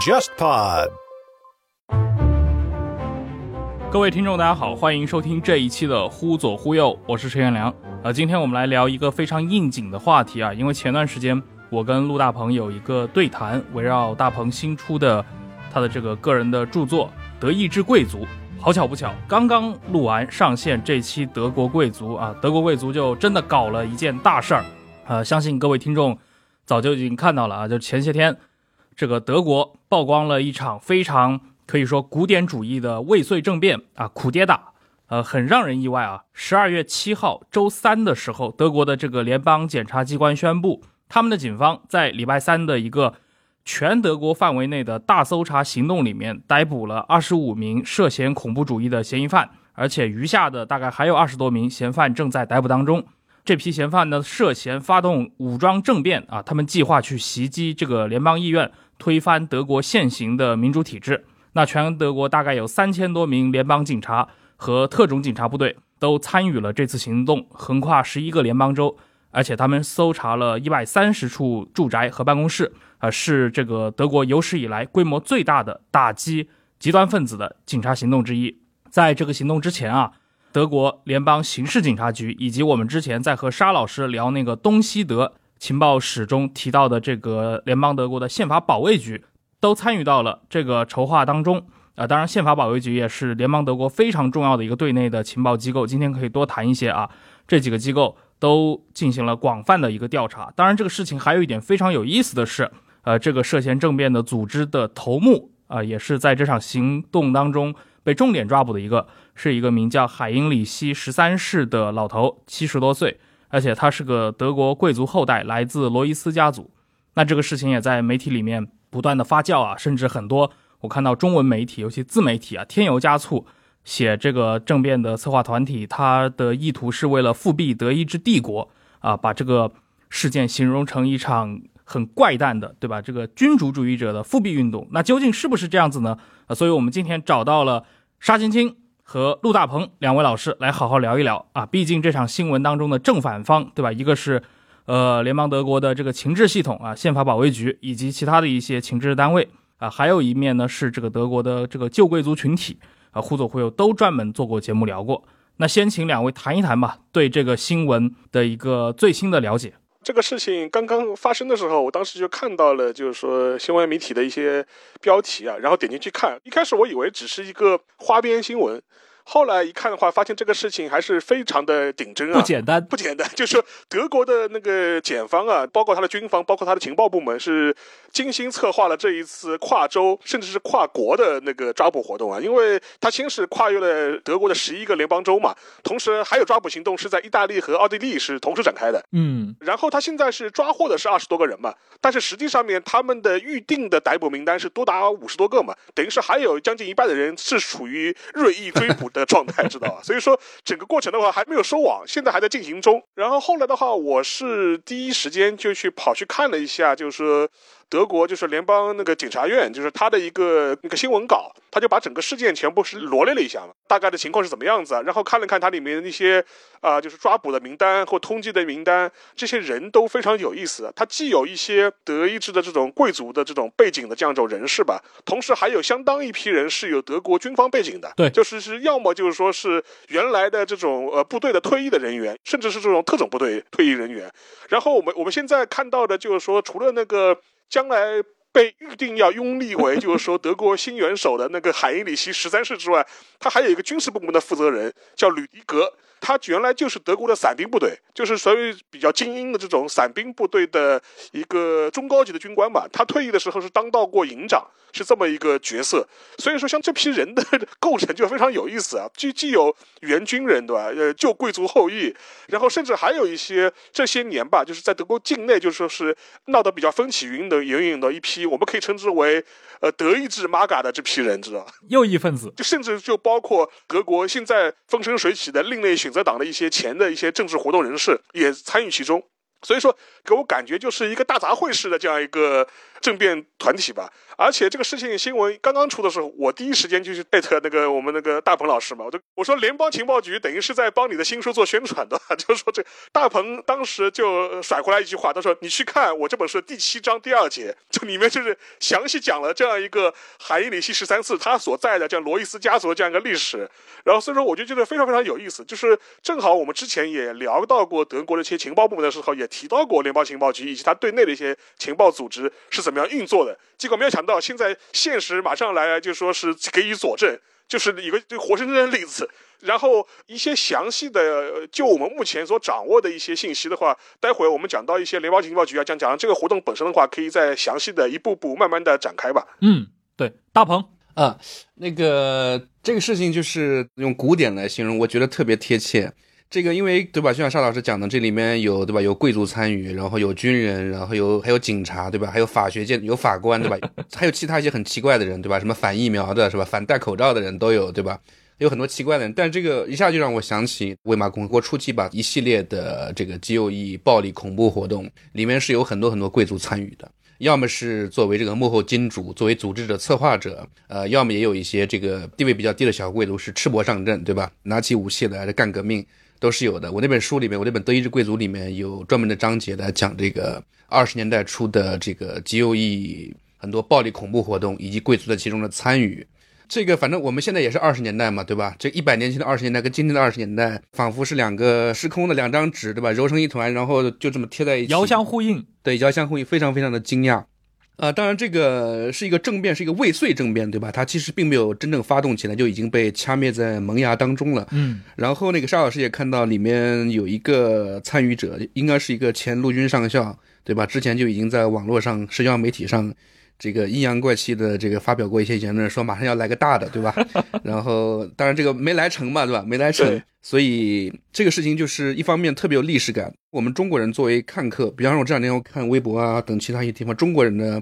JustPod。各位听众，大家好，欢迎收听这一期的《忽左忽右》，我是陈彦良。呃，今天我们来聊一个非常应景的话题啊，因为前段时间我跟陆大鹏有一个对谈，围绕大鹏新出的他的这个个人的著作《德意志贵族》。好巧不巧，刚刚录完上线这期《德国贵族》啊，德国贵族就真的搞了一件大事儿。呃，相信各位听众早就已经看到了啊，就前些天这个德国曝光了一场非常。可以说古典主义的未遂政变啊，苦爹打，呃，很让人意外啊。十二月七号周三的时候，德国的这个联邦检察机关宣布，他们的警方在礼拜三的一个全德国范围内的大搜查行动里面，逮捕了二十五名涉嫌恐怖主义的嫌疑犯，而且余下的大概还有二十多名嫌犯正在逮捕当中。这批嫌犯呢，涉嫌发动武装政变啊，他们计划去袭击这个联邦议院，推翻德国现行的民主体制。那全德国大概有三千多名联邦警察和特种警察部队都参与了这次行动，横跨十一个联邦州，而且他们搜查了一百三十处住宅和办公室，啊，是这个德国有史以来规模最大的打击极端分子的警察行动之一。在这个行动之前啊，德国联邦刑事警察局以及我们之前在和沙老师聊那个东西德情报史中提到的这个联邦德国的宪法保卫局。都参与到了这个筹划当中啊！当然，宪法保卫局也是联邦德国非常重要的一个对内的情报机构。今天可以多谈一些啊，这几个机构都进行了广泛的一个调查。当然，这个事情还有一点非常有意思的是，呃，这个涉嫌政变的组织的头目啊，也是在这场行动当中被重点抓捕的一个，是一个名叫海因里希十三世的老头，七十多岁，而且他是个德国贵族后代，来自罗伊斯家族。那这个事情也在媒体里面。不断的发酵啊，甚至很多我看到中文媒体，尤其自媒体啊，添油加醋写这个政变的策划团体，他的意图是为了复辟德意志帝国啊，把这个事件形容成一场很怪诞的，对吧？这个君主主义者的复辟运动，那究竟是不是这样子呢？啊，所以我们今天找到了沙青青和陆大鹏两位老师来好好聊一聊啊，毕竟这场新闻当中的正反方，对吧？一个是。呃，联邦德国的这个情治系统啊，宪法保卫局以及其他的一些情治单位啊，还有一面呢是这个德国的这个旧贵族群体啊，忽左忽右都专门做过节目聊过。那先请两位谈一谈吧，对这个新闻的一个最新的了解。这个事情刚刚发生的时候，我当时就看到了，就是说新闻媒体的一些标题啊，然后点进去看，一开始我以为只是一个花边新闻。后来一看的话，发现这个事情还是非常的顶真啊，不简单，不简单。就是德国的那个检方啊，包括他的军方，包括他的情报部门，是精心策划了这一次跨州甚至是跨国的那个抓捕活动啊。因为他先是跨越了德国的十一个联邦州嘛，同时还有抓捕行动是在意大利和奥地利是同时展开的。嗯，然后他现在是抓获的是二十多个人嘛，但是实际上面他们的预定的逮捕名单是多达五十多个嘛，等于是还有将近一半的人是处于锐意追捕。的状态知道吧？所以说整个过程的话还没有收网，现在还在进行中。然后后来的话，我是第一时间就去跑去看了一下，就是。德国就是联邦那个检察院，就是他的一个那个新闻稿，他就把整个事件全部是罗列了一下嘛，大概的情况是怎么样子？然后看了看它里面那些啊，就是抓捕的名单或通缉的名单，这些人都非常有意思。他既有一些德意志的这种贵族的这种背景的这样一种人士吧，同时还有相当一批人是有德国军方背景的，对，就是是要么就是说是原来的这种呃部队的退役的人员，甚至是这种特种部队退役人员。然后我们我们现在看到的就是说，除了那个。将来被预定要拥立为，就是说德国新元首的那个海因里希十三世之外，他还有一个军事部门的负责人，叫吕迪格。他原来就是德国的伞兵部队，就是属于比较精英的这种伞兵部队的一个中高级的军官吧。他退役的时候是当到过营长，是这么一个角色。所以说，像这批人的构成就非常有意思啊，既既有原军人，对吧？呃，旧贵族后裔，然后甚至还有一些这些年吧，就是在德国境内，就说是闹得比较风起云的云涌的一批，我们可以称之为呃德意志玛嘎的这批人，知道吧？右翼分子，就甚至就包括德国现在风生水起的另类选。选择党的一些前的一些政治活动人士也参与其中，所以说给我感觉就是一个大杂烩式的这样一个政变团体吧。而且这个事情新闻刚刚出的时候，我第一时间就去艾特那个我们那个大鹏老师嘛，我就我说联邦情报局等于是在帮你的新书做宣传的，就是说这大鹏当时就甩过来一句话，他说你去看我这本书第七章第二节，就里面就是详细讲了这样一个海因里希十三世他所在的这样罗伊斯家族的这样一个历史。然后所以说我就觉得非常非常有意思，就是正好我们之前也聊到过德国的一些情报部门的时候，也提到过联邦情报局以及他对内的一些情报组织是怎么样运作的，结果没有想到。到现在，现实马上来，就说是给予佐证，就是一个活生生的例子。然后一些详细的，就我们目前所掌握的一些信息的话，待会我们讲到一些联邦情报局啊，讲讲这个活动本身的话，可以再详细的一步步慢慢的展开吧。嗯，对，大鹏啊，那个这个事情就是用古典来形容，我觉得特别贴切。这个因为对吧？就像邵老师讲的，这里面有对吧？有贵族参与，然后有军人，然后有还有警察，对吧？还有法学界有法官，对吧？还有其他一些很奇怪的人，对吧？什么反疫苗的，是吧？反戴口罩的人都有，对吧？有很多奇怪的人。但这个一下就让我想起魏玛共和国初期吧，一系列的这个极右翼暴力恐怖活动，里面是有很多很多贵族参与的，要么是作为这个幕后金主，作为组织者、策划者，呃，要么也有一些这个地位比较低的小贵族是赤膊上阵，对吧？拿起武器来干革命。都是有的。我那本书里面，我那本《德意志贵族》里面有专门的章节来讲这个二十年代初的这个极右翼很多暴力恐怖活动，以及贵族的其中的参与。这个反正我们现在也是二十年代嘛，对吧？这一百年前的二十年代跟今天的二十年代，仿佛是两个时空的两张纸，对吧？揉成一团，然后就这么贴在一起，遥相呼应。对，遥相呼应，非常非常的惊讶。啊，当然这个是一个政变，是一个未遂政变，对吧？它其实并没有真正发动起来，就已经被掐灭在萌芽当中了。嗯，然后那个沙老师也看到里面有一个参与者，应该是一个前陆军上校，对吧？之前就已经在网络上、社交媒体上。这个阴阳怪气的这个发表过一些言论，说马上要来个大的，对吧？然后当然这个没来成嘛，对吧？没来成，所以这个事情就是一方面特别有历史感。我们中国人作为看客，比方说我这两天我看微博啊等其他一些地方，中国人呢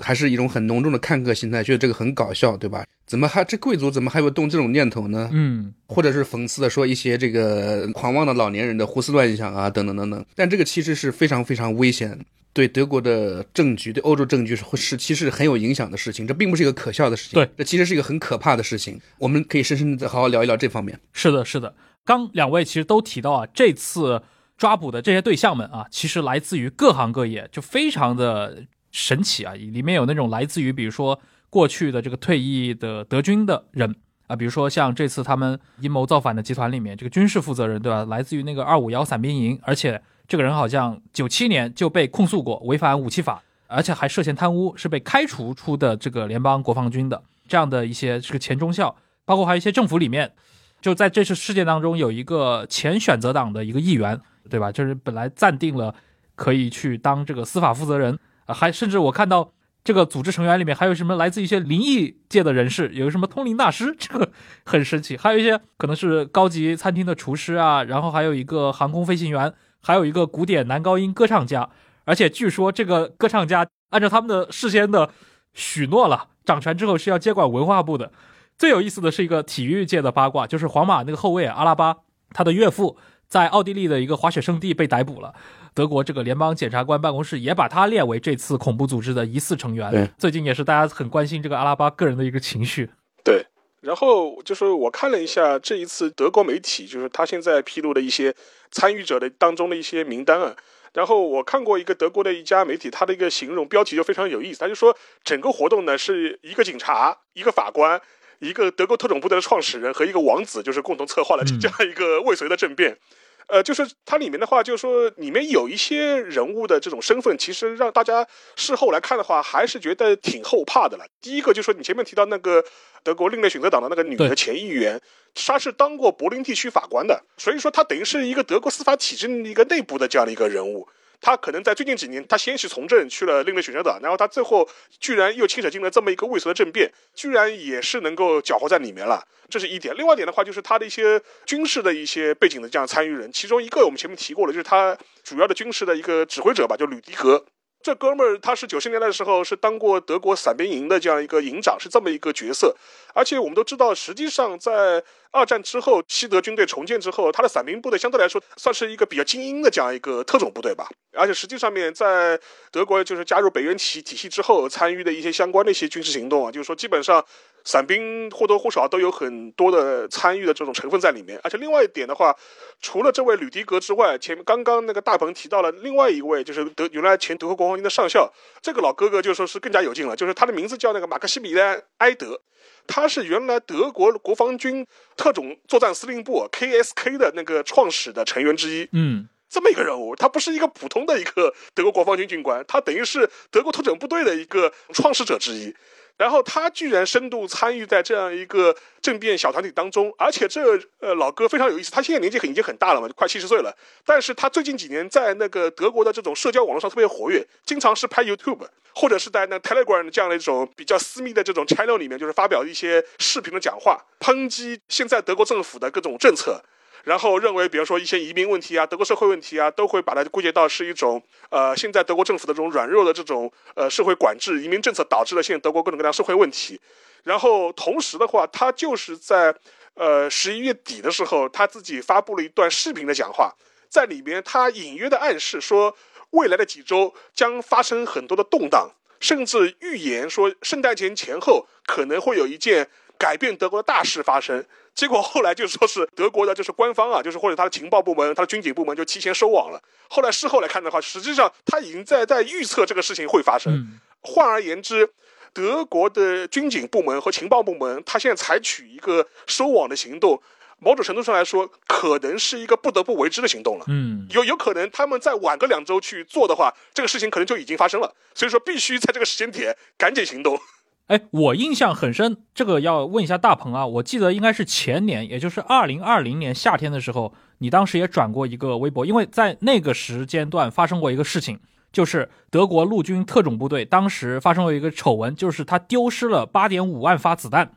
还是一种很浓重的看客心态，觉得这个很搞笑，对吧？怎么还这贵族怎么还会动这种念头呢？嗯，或者是讽刺的说一些这个狂妄的老年人的胡思乱想啊等等等等。但这个其实是非常非常危险。对德国的政局，对欧洲政局是是其实很有影响的事情，这并不是一个可笑的事情，对，这其实是一个很可怕的事情。我们可以深深的好好聊一聊这方面。是的，是的。刚两位其实都提到啊，这次抓捕的这些对象们啊，其实来自于各行各业，就非常的神奇啊。里面有那种来自于比如说过去的这个退役的德军的人啊，比如说像这次他们阴谋造反的集团里面这个军事负责人，对吧？来自于那个二五幺伞兵营，而且。这个人好像九七年就被控诉过违反武器法，而且还涉嫌贪污，是被开除出的这个联邦国防军的这样的一些这个前中校，包括还有一些政府里面，就在这次事件当中有一个前选择党的一个议员，对吧？就是本来暂定了可以去当这个司法负责人还甚至我看到这个组织成员里面还有什么来自一些灵异界的人士，有什么通灵大师，这个很神奇，还有一些可能是高级餐厅的厨师啊，然后还有一个航空飞行员。还有一个古典男高音歌唱家，而且据说这个歌唱家按照他们的事先的许诺了，掌权之后是要接管文化部的。最有意思的是一个体育界的八卦，就是皇马那个后卫阿拉巴，他的岳父在奥地利的一个滑雪圣地被逮捕了，德国这个联邦检察官办公室也把他列为这次恐怖组织的疑似成员。最近也是大家很关心这个阿拉巴个人的一个情绪。对。然后就是我看了一下这一次德国媒体，就是他现在披露的一些参与者的当中的一些名单啊。然后我看过一个德国的一家媒体，他的一个形容标题就非常有意思，他就说整个活动呢是一个警察、一个法官、一个德国特种部队的创始人和一个王子，就是共同策划了这样一个未遂的政变。呃，就是它里面的话，就是说里面有一些人物的这种身份，其实让大家事后来看的话，还是觉得挺后怕的了。第一个就是说你前面提到那个德国另类选择党的那个女的前议员，她是当过柏林地区法官的，所以说她等于是一个德国司法体制的一个内部的这样的一个人物。他可能在最近几年，他先是从政去了另类选择党，然后他最后居然又牵扯进了这么一个未遂的政变，居然也是能够搅和在里面了，这是一点。另外一点的话，就是他的一些军事的一些背景的这样参与人，其中一个我们前面提过了，就是他主要的军事的一个指挥者吧，就吕迪格。这哥们儿他是九十年代的时候是当过德国伞兵营的这样一个营长，是这么一个角色。而且我们都知道，实际上在二战之后，西德军队重建之后，他的伞兵部队相对来说算是一个比较精英的这样一个特种部队吧。而且实际上面在德国就是加入北约体体系之后，参与的一些相关的一些军事行动啊，就是说基本上伞兵或多或少都有很多的参与的这种成分在里面。而且另外一点的话，除了这位吕迪格之外，前面刚刚那个大鹏提到了另外一位，就是德原来前德国国防军的上校，这个老哥哥就说是更加有劲了，就是他的名字叫那个马克西米兰埃德。他是原来德国国防军特种作战司令部 KSK 的那个创始的成员之一，嗯，这么一个人物，他不是一个普通的一个德国国防军军官，他等于是德国特种部队的一个创始者之一。然后他居然深度参与在这样一个政变小团体当中，而且这呃老哥非常有意思，他现在年纪很已经很大了嘛，快七十岁了。但是他最近几年在那个德国的这种社交网络上特别活跃，经常是拍 YouTube，或者是在那 Telegram 这样的一种比较私密的这种 channel 里面，就是发表一些视频的讲话，抨击现在德国政府的各种政策。然后认为，比如说一些移民问题啊、德国社会问题啊，都会把它归结到是一种呃，现在德国政府的这种软弱的这种呃社会管制、移民政策导致了现在德国各种各样社会问题。然后同时的话，他就是在呃十一月底的时候，他自己发布了一段视频的讲话，在里面他隐约的暗示说，未来的几周将发生很多的动荡，甚至预言说圣诞节前后可能会有一件改变德国的大事发生。结果后来就说是德国的，就是官方啊，就是或者他的情报部门、他的军警部门就提前收网了。后来事后来看的话，实际上他已经在在预测这个事情会发生。换而言之，德国的军警部门和情报部门，他现在采取一个收网的行动，某种程度上来说，可能是一个不得不为之的行动了。嗯，有有可能他们再晚个两周去做的话，这个事情可能就已经发生了。所以说，必须在这个时间点赶紧行动。哎，我印象很深，这个要问一下大鹏啊。我记得应该是前年，也就是二零二零年夏天的时候，你当时也转过一个微博，因为在那个时间段发生过一个事情，就是德国陆军特种部队当时发生了一个丑闻，就是他丢失了八点五万发子弹，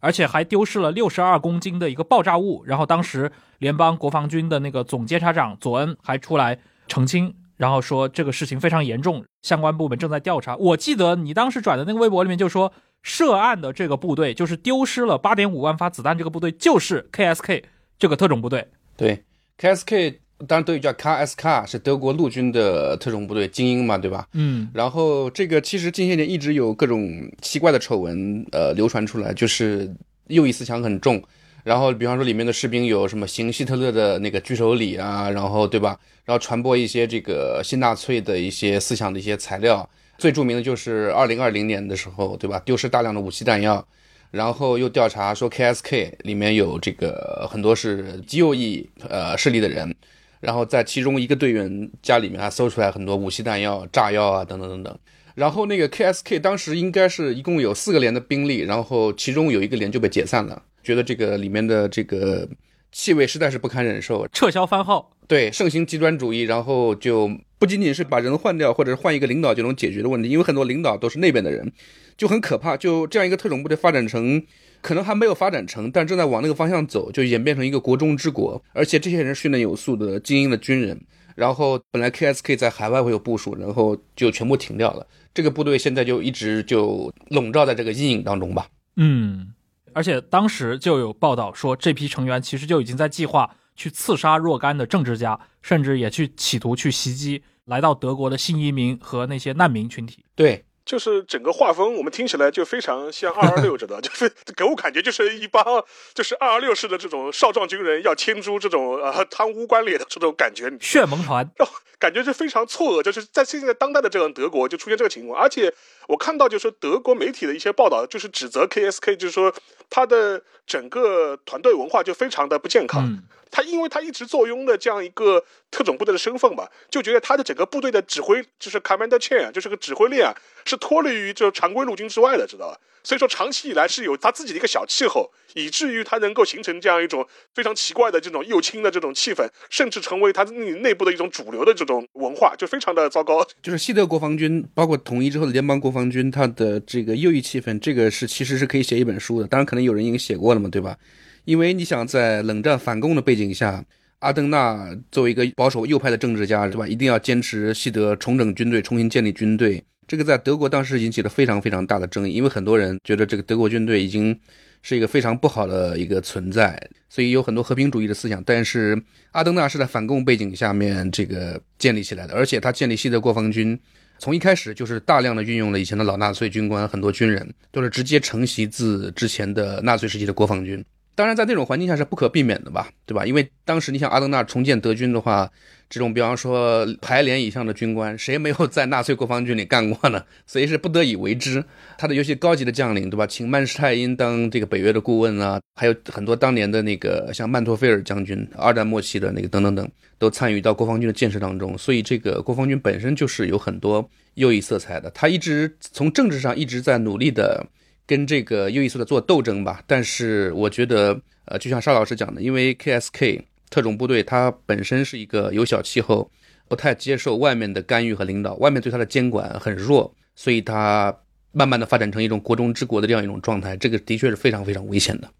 而且还丢失了六十二公斤的一个爆炸物。然后当时联邦国防军的那个总监察长佐恩还出来澄清。然后说这个事情非常严重，相关部门正在调查。我记得你当时转的那个微博里面就说，涉案的这个部队就是丢失了八点五万发子弹，这个部队就是 KSK 这个特种部队。对，KSK 当然德语叫 KSK，是德国陆军的特种部队精英嘛，对吧？嗯。然后这个其实近些年一直有各种奇怪的丑闻，呃，流传出来，就是右翼思想很重。然后，比方说里面的士兵有什么行希特勒的那个举手礼啊，然后对吧？然后传播一些这个新纳粹的一些思想的一些材料。最著名的就是二零二零年的时候，对吧？丢失大量的武器弹药，然后又调查说 KSK 里面有这个很多是极右翼呃势力的人，然后在其中一个队员家里面还搜出来很多武器弹药、炸药啊等等等等。然后那个 KSK 当时应该是一共有四个连的兵力，然后其中有一个连就被解散了。觉得这个里面的这个气味实在是不堪忍受，撤销番号，对，盛行极端主义，然后就不仅仅是把人换掉，或者是换一个领导就能解决的问题，因为很多领导都是那边的人，就很可怕。就这样一个特种部队发展成，可能还没有发展成，但正在往那个方向走，就演变成一个国中之国，而且这些人训练有素的精英的军人，然后本来 KSK 在海外会有部署，然后就全部停掉了，这个部队现在就一直就笼罩在这个阴影当中吧。嗯。而且当时就有报道说，这批成员其实就已经在计划去刺杀若干的政治家，甚至也去企图去袭击来到德国的新移民和那些难民群体。对。就是整个画风，我们听起来就非常像二二六，知道？就是给我感觉就是一帮就是二二六式的这种少壮军人要牵出这种呃贪污官吏的这种感觉，血盟团，感觉就非常错愕。就是在现在当代的这种德国就出现这个情况，而且我看到就是德国媒体的一些报道，就是指责 KSK，就是说他的整个团队文化就非常的不健康。他因为他一直坐拥的这样一个特种部队的身份嘛，就觉得他的整个部队的指挥就是 commander chain，就是个指挥链啊，是脱离于就常规陆军之外的，知道吧？所以说长期以来是有他自己的一个小气候，以至于他能够形成这样一种非常奇怪的这种右倾的这种气氛，甚至成为他内部的一种主流的这种文化，就非常的糟糕。就是西德国防军，包括统一之后的联邦国防军，他的这个右翼气氛，这个是其实是可以写一本书的。当然，可能有人已经写过了嘛，对吧？因为你想在冷战反共的背景下，阿登纳作为一个保守右派的政治家，对吧？一定要坚持西德重整军队，重新建立军队。这个在德国当时引起了非常非常大的争议，因为很多人觉得这个德国军队已经是一个非常不好的一个存在，所以有很多和平主义的思想。但是阿登纳是在反共背景下面这个建立起来的，而且他建立西德国防军，从一开始就是大量的运用了以前的老纳粹军官，很多军人都是直接承袭自之前的纳粹时期的国防军。当然，在那种环境下是不可避免的吧，对吧？因为当时你想阿登纳重建德军的话，这种比方说排连以上的军官，谁没有在纳粹国防军里干过呢？所以是不得已为之。他的有些高级的将领，对吧？请曼施泰因当这个北约的顾问啊，还有很多当年的那个像曼托菲尔将军，二战末期的那个等等等，都参与到国防军的建设当中。所以这个国防军本身就是有很多右翼色彩的。他一直从政治上一直在努力的。跟这个右翼色彩做斗争吧，但是我觉得，呃，就像沙老师讲的，因为 KSK 特种部队它本身是一个有小气候，不太接受外面的干预和领导，外面对它的监管很弱，所以它慢慢的发展成一种国中之国的这样一种状态，这个的确是非常非常危险的。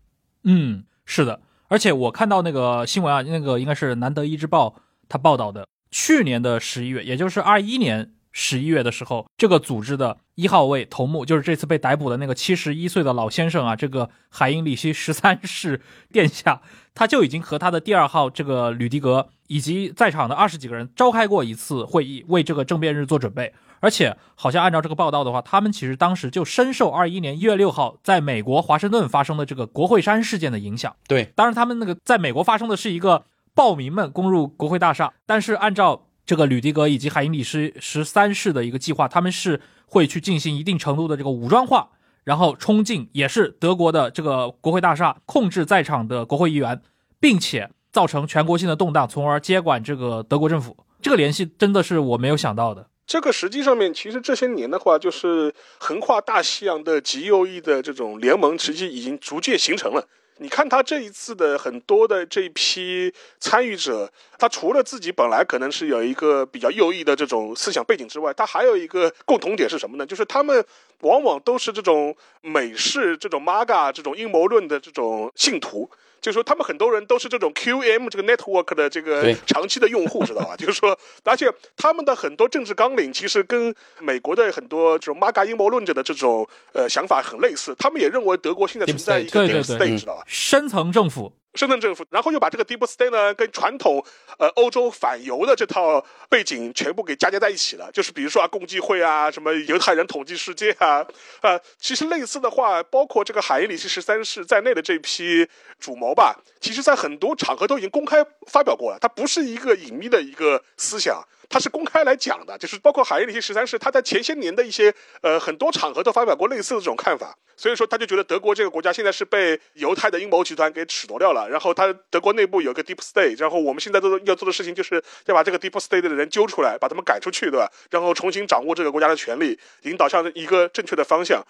嗯，是的，而且我看到那个新闻啊，那个应该是《南德意志报》他报道的，去年的十一月，也就是二一年。十一月的时候，这个组织的一号位头目，就是这次被逮捕的那个七十一岁的老先生啊，这个海因里希十三世殿下，他就已经和他的第二号这个吕迪格以及在场的二十几个人召开过一次会议，为这个政变日做准备。而且，好像按照这个报道的话，他们其实当时就深受二一年一月六号在美国华盛顿发生的这个国会山事件的影响。对，当然他们那个在美国发生的是一个暴民们攻入国会大厦，但是按照。这个吕迪格以及海因里希十三世的一个计划，他们是会去进行一定程度的这个武装化，然后冲进也是德国的这个国会大厦，控制在场的国会议员，并且造成全国性的动荡，从而接管这个德国政府。这个联系真的是我没有想到的。这个实际上面，其实这些年的话，就是横跨大西洋的极右翼的这种联盟，实际已经逐渐形成了。你看他这一次的很多的这一批参与者，他除了自己本来可能是有一个比较右翼的这种思想背景之外，他还有一个共同点是什么呢？就是他们往往都是这种美式这种 MAGA 这种阴谋论的这种信徒。就是说，他们很多人都是这种 QM 这个 network 的这个长期的用户，知道吧？就是说，而且他们的很多政治纲领其实跟美国的很多这种 MAGA 阴谋论者的这种呃想法很类似。他们也认为德国现在存在一个 deep state，知道吧？深层政府。深圳政府，然后又把这个 deep state 呢跟传统呃欧洲反犹的这套背景全部给嫁接在一起了，就是比如说啊共济会啊，什么犹太人统计世界啊，呃，其实类似的话，包括这个海因里希十三世在内的这批主谋吧，其实在很多场合都已经公开发表过了，它不是一个隐秘的一个思想。他是公开来讲的，就是包括海因里希十三世，他在前些年的一些呃很多场合都发表过类似的这种看法，所以说他就觉得德国这个国家现在是被犹太的阴谋集团给褫夺掉了，然后他德国内部有个 deep state，然后我们现在都要做的事情就是要把这个 deep state 的人揪出来，把他们赶出去，对吧？然后重新掌握这个国家的权力，引导向一个正确的方向。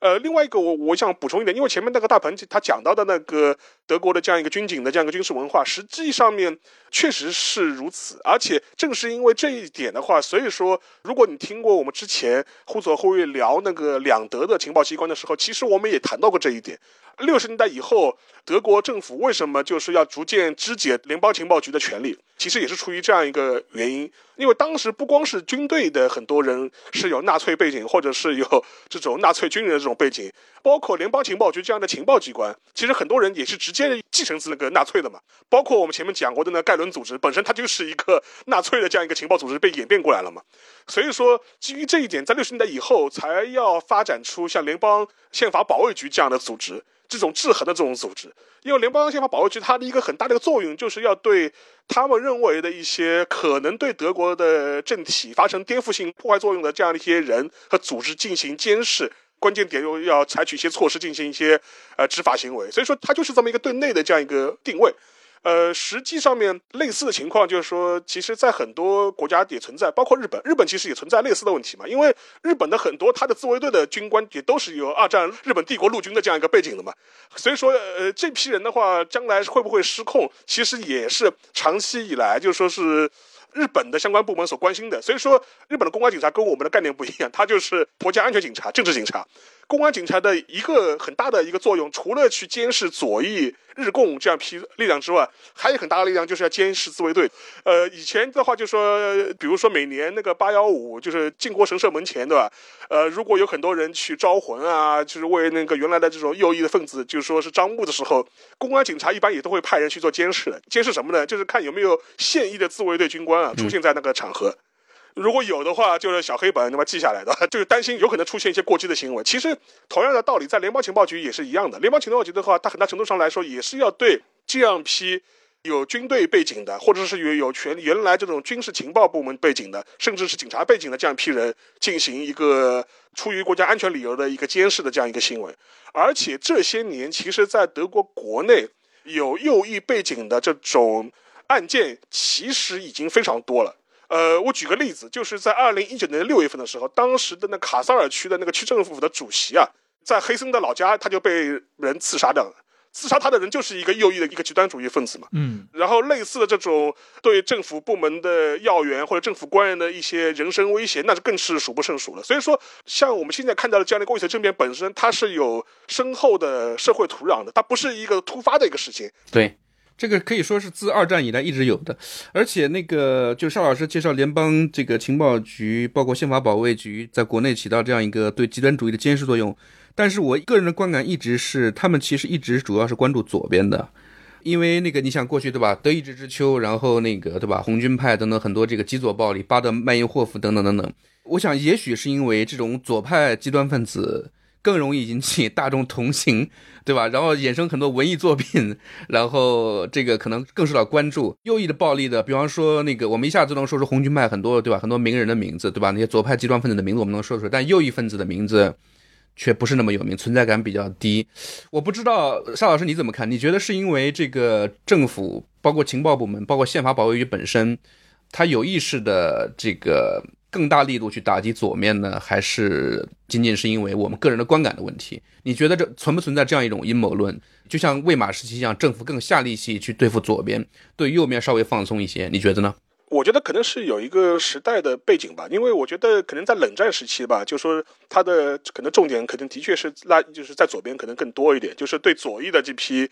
呃，另外一个我我想补充一点，因为前面那个大鹏他讲到的那个德国的这样一个军警的这样一个军事文化，实际上面确实是如此，而且正是因为这一点的话，所以说，如果你听过我们之前忽左忽右聊那个两德的情报机关的时候，其实我们也谈到过这一点。六十年代以后，德国政府为什么就是要逐渐肢解联邦情报局的权利？其实也是出于这样一个原因，因为当时不光是军队的很多人是有纳粹背景，或者是有这种纳粹军人的这种背景，包括联邦情报局这样的情报机关，其实很多人也是直接继承自那个纳粹的嘛。包括我们前面讲过的那盖伦组织，本身它就是一个纳粹的这样一个情报组织被演变过来了嘛。所以说，基于这一点，在六十年代以后才要发展出像联邦宪法保卫局这样的组织。这种制衡的这种组织，因为联邦宪法保卫局它的一个很大的一个作用，就是要对他们认为的一些可能对德国的政体发生颠覆性破坏作用的这样的一些人和组织进行监视，关键点又要采取一些措施进行一些呃执法行为，所以说它就是这么一个对内的这样一个定位。呃，实际上面类似的情况就是说，其实，在很多国家也存在，包括日本，日本其实也存在类似的问题嘛。因为日本的很多他的自卫队的军官也都是有二战日本帝国陆军的这样一个背景的嘛。所以说，呃，这批人的话，将来会不会失控，其实也是长期以来就说是日本的相关部门所关心的。所以说，日本的公安警察跟我们的概念不一样，他就是国家安全警察、政治警察。公安警察的一个很大的一个作用，除了去监视左翼、日共这样批力量之外，还有很大的力量就是要监视自卫队。呃，以前的话就说，比如说每年那个八幺五，就是靖国神社门前，对吧？呃，如果有很多人去招魂啊，就是为那个原来的这种右翼的分子，就是说是招募的时候，公安警察一般也都会派人去做监视。监视什么呢？就是看有没有现役的自卫队军官啊出现在那个场合。如果有的话，就是小黑本，那么记下来的，就是担心有可能出现一些过激的行为。其实同样的道理，在联邦情报局也是一样的。联邦情报局的话，它很大程度上来说也是要对这样批有军队背景的，或者是有有权原来这种军事情报部门背景的，甚至是警察背景的这样一批人进行一个出于国家安全理由的一个监视的这样一个行为。而且这些年，其实，在德国国内有右翼背景的这种案件，其实已经非常多了。呃，我举个例子，就是在二零一九年六月份的时候，当时的那卡萨尔区的那个区政府的主席啊，在黑森的老家，他就被人刺杀掉了。刺杀他的人就是一个右翼的一个极端主义分子嘛。嗯，然后类似的这种对政府部门的要员或者政府官员的一些人身威胁，那就更是数不胜数了。所以说，像我们现在看到的这样的过去的政变本身，它是有深厚的社会土壤的，它不是一个突发的一个事情。对。这个可以说是自二战以来一直有的，而且那个就邵老师介绍联邦这个情报局，包括宪法保卫局，在国内起到这样一个对极端主义的监视作用。但是我个人的观感一直是，他们其实一直主要是关注左边的，因为那个你想过去对吧？德意志之秋，然后那个对吧？红军派等等很多这个极左暴力，巴德曼因霍夫等等等等。我想也许是因为这种左派极端分子。更容易引起大众同情，对吧？然后衍生很多文艺作品，然后这个可能更受到关注。右翼的暴力的，比方说那个，我们一下子能说出红军派很多，对吧？很多名人的名字，对吧？那些左派极端分子的名字我们能说出来，但右翼分子的名字却不是那么有名，存在感比较低。我不知道邵老师你怎么看？你觉得是因为这个政府，包括情报部门，包括宪法保卫局本身，他有意识的这个？更大力度去打击左面呢，还是仅仅是因为我们个人的观感的问题？你觉得这存不存在这样一种阴谋论？就像魏玛时期一样，政府更下力气去对付左边，对右面稍微放松一些？你觉得呢？我觉得可能是有一个时代的背景吧，因为我觉得可能在冷战时期吧，就说它的可能重点可能的确是拉，就是在左边可能更多一点，就是对左翼的这批，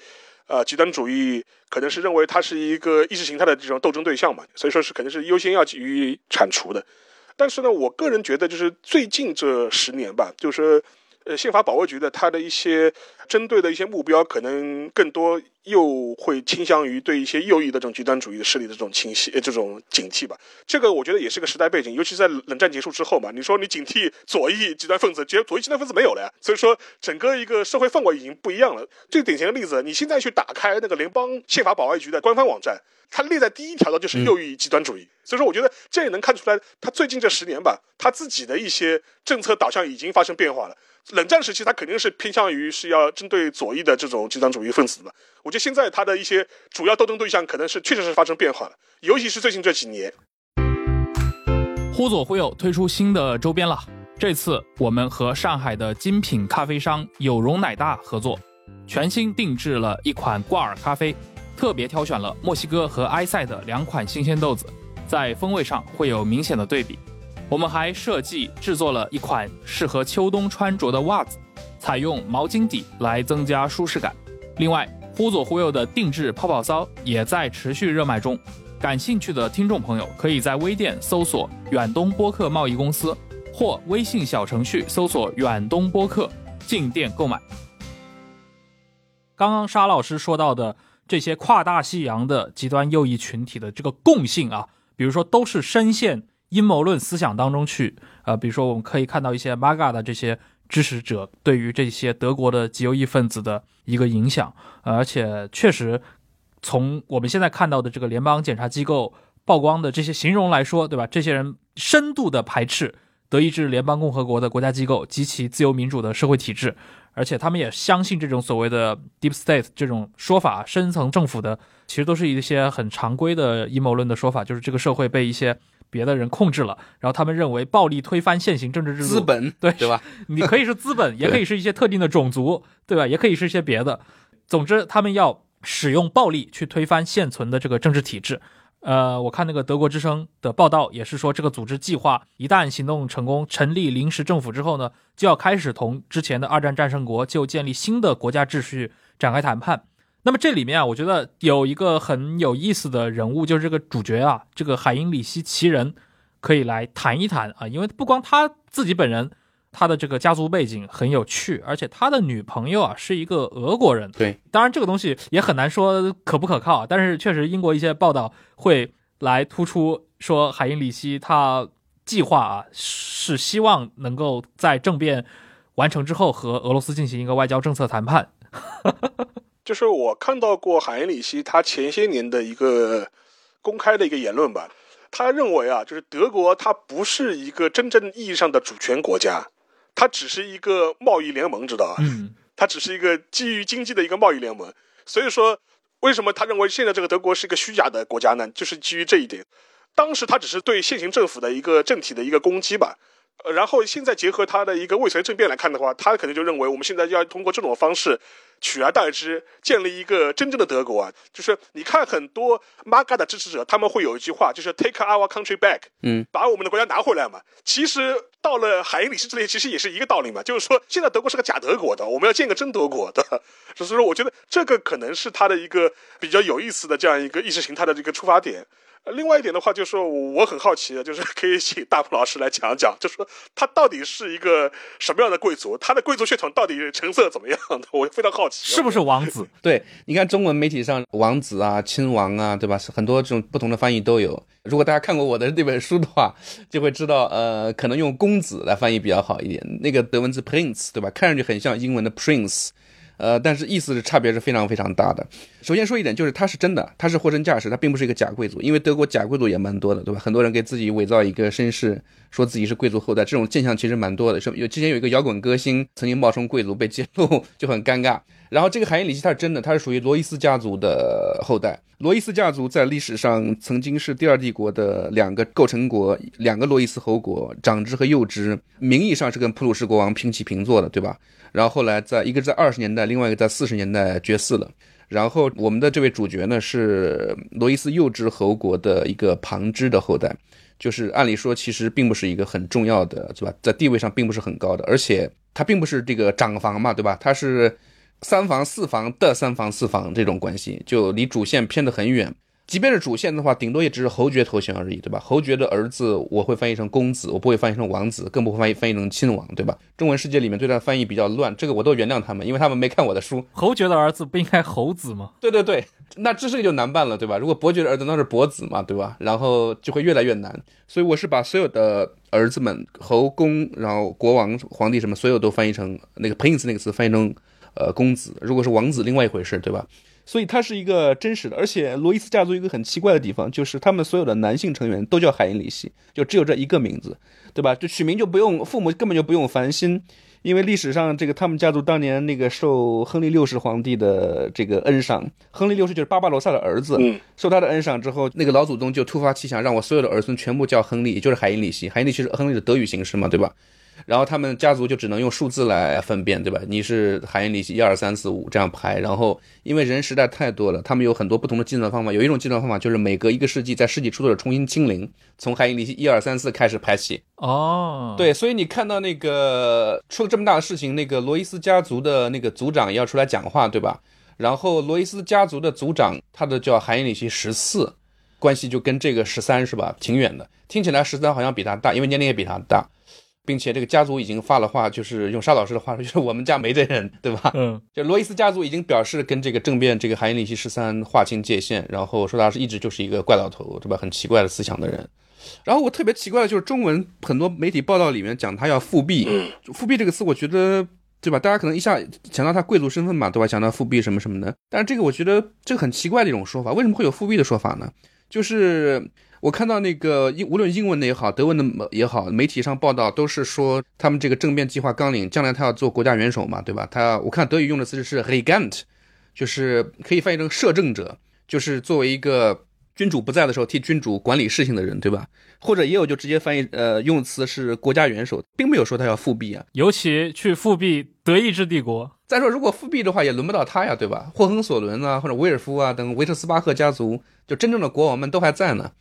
呃，极端主义可能是认为它是一个意识形态的这种斗争对象嘛，所以说是肯定是优先要予以铲除的。但是呢，我个人觉得，就是最近这十年吧，就是，呃，宪法保卫局的它的一些针对的一些目标，可能更多又会倾向于对一些右翼的这种极端主义的势力的这种清晰、这种警惕吧。这个我觉得也是个时代背景，尤其在冷战结束之后嘛。你说你警惕左翼极端分子，结左翼极端分子没有了呀，所以说整个一个社会氛围已经不一样了。最典型的例子，你现在去打开那个联邦宪法保卫局的官方网站。他列在第一条的就是右翼极端主义，所以说我觉得这也能看出来，他最近这十年吧，他自己的一些政策导向已经发生变化了。冷战时期他肯定是偏向于是要针对左翼的这种极端主义分子的，我觉得现在他的一些主要斗争对象可能是确实是发生变化了，尤其是最近这几年。忽左忽右推出新的周边了，这次我们和上海的精品咖啡商有容奶大合作，全新定制了一款挂耳咖啡。特别挑选了墨西哥和埃塞的两款新鲜豆子，在风味上会有明显的对比。我们还设计制作了一款适合秋冬穿着的袜子，采用毛巾底来增加舒适感。另外，忽左忽右的定制泡泡骚也在持续热卖中，感兴趣的听众朋友可以在微店搜索“远东播客贸易公司”或微信小程序搜索“远东播客”进店购买。刚刚沙老师说到的。这些跨大西洋的极端右翼群体的这个共性啊，比如说都是深陷阴谋论思想当中去，呃，比如说我们可以看到一些 MAGA 的这些支持者对于这些德国的极右翼分子的一个影响，而且确实从我们现在看到的这个联邦检察机构曝光的这些形容来说，对吧？这些人深度的排斥德意志联邦共和国的国家机构及其自由民主的社会体制。而且他们也相信这种所谓的 deep state 这种说法，深层政府的，其实都是一些很常规的阴谋论的说法，就是这个社会被一些别的人控制了，然后他们认为暴力推翻现行政治制度，资本对对吧？你可以是资本，也可以是一些特定的种族，对吧？也可以是一些别的。总之，他们要使用暴力去推翻现存的这个政治体制。呃，我看那个德国之声的报道也是说，这个组织计划一旦行动成功，成立临时政府之后呢，就要开始同之前的二战战胜国就建立新的国家秩序展开谈判。那么这里面啊，我觉得有一个很有意思的人物，就是这个主角啊，这个海因里希奇人，可以来谈一谈啊，因为不光他自己本人。他的这个家族背景很有趣，而且他的女朋友啊是一个俄国人。对，当然这个东西也很难说可不可靠，但是确实英国一些报道会来突出说海因里希他计划啊是希望能够在政变完成之后和俄罗斯进行一个外交政策谈判。就是我看到过海因里希他前些年的一个公开的一个言论吧，他认为啊，就是德国它不是一个真正意义上的主权国家。它只是一个贸易联盟，知道吧？嗯，它只是一个基于经济的一个贸易联盟。所以说，为什么他认为现在这个德国是一个虚假的国家呢？就是基于这一点。当时他只是对现行政府的一个政体的一个攻击吧。呃，然后现在结合他的一个未遂政变来看的话，他可能就认为我们现在要通过这种方式取而代之，建立一个真正的德国啊。就是你看很多 MAGA 的支持者，他们会有一句话，就是 Take our country back，嗯，把我们的国家拿回来嘛。其实到了海因里希这里，其实也是一个道理嘛，就是说现在德国是个假德国的，我们要建个真德国的。所以说，我觉得这个可能是他的一个比较有意思的这样一个意识形态的这个出发点。另外一点的话，就是说我很好奇，就是可以请大鹏老师来讲讲，就说他到底是一个什么样的贵族，他的贵族血统到底成色怎么样的？我非常好奇，是不是王子？对，你看中文媒体上王子啊、亲王啊，对吧？很多这种不同的翻译都有。如果大家看过我的那本书的话，就会知道，呃，可能用公子来翻译比较好一点。那个德文字 prince，对吧？看上去很像英文的 prince。呃，但是意思是差别是非常非常大的。首先说一点，就是他是真的，他是货真价实，他并不是一个假贵族。因为德国假贵族也蛮多的，对吧？很多人给自己伪造一个身世，说自己是贵族后代，这种现象其实蛮多的。有之前有一个摇滚歌星曾经冒充贵族被揭露，就很尴尬。然后这个海因里希他是真的，他是属于罗伊斯家族的后代。罗伊斯家族在历史上曾经是第二帝国的两个构成国，两个罗伊斯侯国，长支和幼支，名义上是跟普鲁士国王平起平坐的，对吧？然后后来在一个在二十年代，另外一个在四十年代绝嗣了。然后我们的这位主角呢是罗伊斯幼支侯国的一个旁支的后代，就是按理说其实并不是一个很重要的，对吧？在地位上并不是很高的，而且他并不是这个长房嘛，对吧？他是三房四房的三房四房这种关系，就离主线偏得很远。即便是主线的话，顶多也只是侯爵头衔而已，对吧？侯爵的儿子我会翻译成公子，我不会翻译成王子，更不会翻译翻译成亲王，对吧？中文世界里面对他的翻译比较乱，这个我都原谅他们，因为他们没看我的书。侯爵的儿子不应该侯子吗？对对对，那这个就难办了，对吧？如果伯爵的儿子那是伯子嘛，对吧？然后就会越来越难。所以我是把所有的儿子们，侯公，然后国王、皇帝什么，所有都翻译成那个 prince 那个词翻译成呃公子。如果是王子，另外一回事，对吧？所以他是一个真实的，而且罗伊斯家族一个很奇怪的地方，就是他们所有的男性成员都叫海因里希，就只有这一个名字，对吧？就取名就不用父母根本就不用烦心，因为历史上这个他们家族当年那个受亨利六世皇帝的这个恩赏，亨利六世就是巴巴罗萨的儿子，受他的恩赏之后，那个老祖宗就突发奇想，让我所有的儿孙全部叫亨利，也就是海因里希。海因里希是亨利的德语形式嘛，对吧？然后他们家族就只能用数字来分辨，对吧？你是海因里希一二三四五这样排。然后因为人实在太多了，他们有很多不同的计算方法。有一种计算方法就是每隔一个世纪，在世纪初的时候重新清零，从海因里希一二三四开始排起。哦，对，所以你看到那个出了这么大的事情，那个罗伊斯家族的那个族长要出来讲话，对吧？然后罗伊斯家族的族长他的叫海因里希十四，关系就跟这个十三是吧？挺远的。听起来十三好像比他大，因为年龄也比他大。并且这个家族已经发了话，就是用沙老师的话说，就是我们家没这人，对吧？嗯，就罗伊斯家族已经表示跟这个政变这个海因里希十三划清界限，然后说他是一直就是一个怪老头，对吧？很奇怪的思想的人。然后我特别奇怪的就是中文很多媒体报道里面讲他要复辟，复辟这个词，我觉得对吧？大家可能一下想到他贵族身份嘛，对吧？想到复辟什么什么的，但是这个我觉得这个很奇怪的一种说法，为什么会有复辟的说法呢？就是。我看到那个英，无论英文的也好，德文的也好，媒体上报道都是说他们这个政变计划纲领，将来他要做国家元首嘛，对吧？他我看德语用的词是 regent，就是可以翻译成摄政者，就是作为一个君主不在的时候替君主管理事情的人，对吧？或者也有就直接翻译，呃，用词是国家元首，并没有说他要复辟啊。尤其去复辟德意志帝国，再说，如果复辟的话，也轮不到他呀，对吧？霍亨索伦啊，或者威尔夫啊等维特斯巴赫家族，就真正的国王们都还在呢。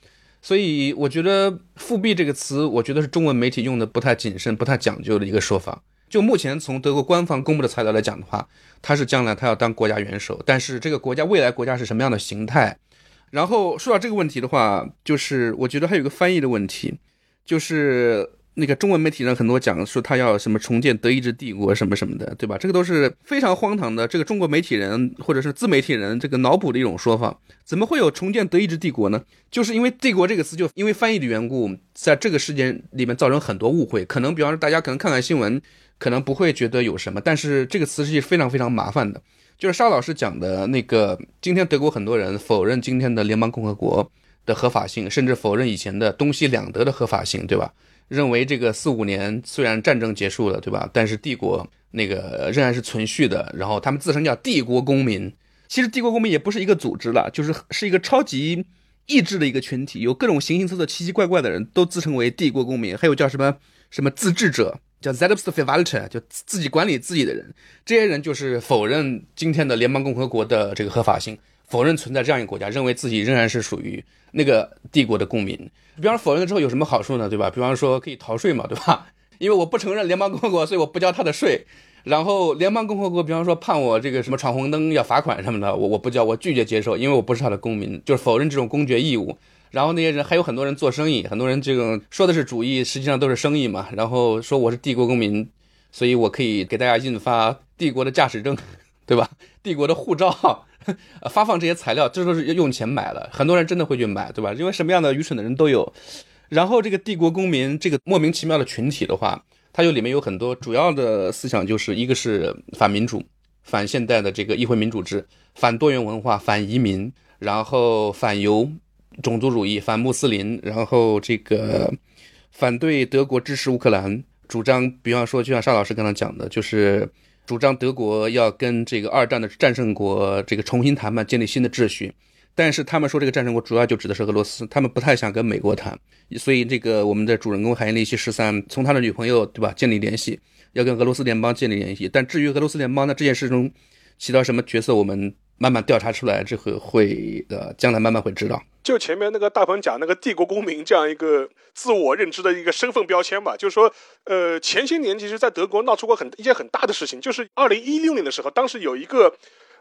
所以我觉得“复辟”这个词，我觉得是中文媒体用的不太谨慎、不太讲究的一个说法。就目前从德国官方公布的材料来讲的话，他是将来他要当国家元首，但是这个国家未来国家是什么样的形态？然后说到这个问题的话，就是我觉得还有一个翻译的问题，就是那个中文媒体上很多讲说他要什么重建德意志帝国什么什么的，对吧？这个都是非常荒唐的，这个中国媒体人或者是自媒体人这个脑补的一种说法。怎么会有重建德意志帝国呢？就是因为“帝国”这个词，就因为翻译的缘故，在这个事件里面造成很多误会。可能比方说大家可能看看新闻，可能不会觉得有什么，但是这个词是非常非常麻烦的。就是沙老师讲的那个，今天德国很多人否认今天的联邦共和国的合法性，甚至否认以前的东西两德的合法性，对吧？认为这个四五年虽然战争结束了，对吧？但是帝国那个仍然是存续的。然后他们自称叫帝国公民，其实帝国公民也不是一个组织了，就是是一个超级意志的一个群体，有各种形形色色、奇奇怪怪的人都自称为帝国公民，还有叫什么什么自治者。叫 Selbstverwalter，就自己管理自己的人，这些人就是否认今天的联邦共和国的这个合法性，否认存在这样一个国家，认为自己仍然是属于那个帝国的公民。比方说否认了之后有什么好处呢？对吧？比方说可以逃税嘛，对吧？因为我不承认联邦共和国，所以我不交他的税。然后联邦共和国，比方说判我这个什么闯红灯要罚款什么的，我我不交，我拒绝接受，因为我不是他的公民，就是否认这种公爵义务。然后那些人还有很多人做生意，很多人这个说的是主义，实际上都是生意嘛。然后说我是帝国公民，所以我可以给大家印发帝国的驾驶证，对吧？帝国的护照，发放这些材料，这都是用钱买了。很多人真的会去买，对吧？因为什么样的愚蠢的人都有。然后这个帝国公民这个莫名其妙的群体的话，它就里面有很多主要的思想，就是一个是反民主、反现代的这个议会民主制、反多元文化、反移民，然后反犹。种族主义反穆斯林，然后这个反对德国支持乌克兰，主张，比方说，就像沙老师刚才讲的，就是主张德国要跟这个二战的战胜国这个重新谈判，建立新的秩序。但是他们说这个战胜国主要就指的是俄罗斯，他们不太想跟美国谈。所以这个我们的主人公海因利希十三从他的女朋友对吧建立联系，要跟俄罗斯联邦建立联系。但至于俄罗斯联邦呢这件事中起到什么角色，我们。慢慢调查出来，之后会呃，将来慢慢会知道。就前面那个大鹏讲那个帝国公民这样一个自我认知的一个身份标签吧，就是说，呃，前些年其实，在德国闹出过很一件很大的事情，就是二零一六年的时候，当时有一个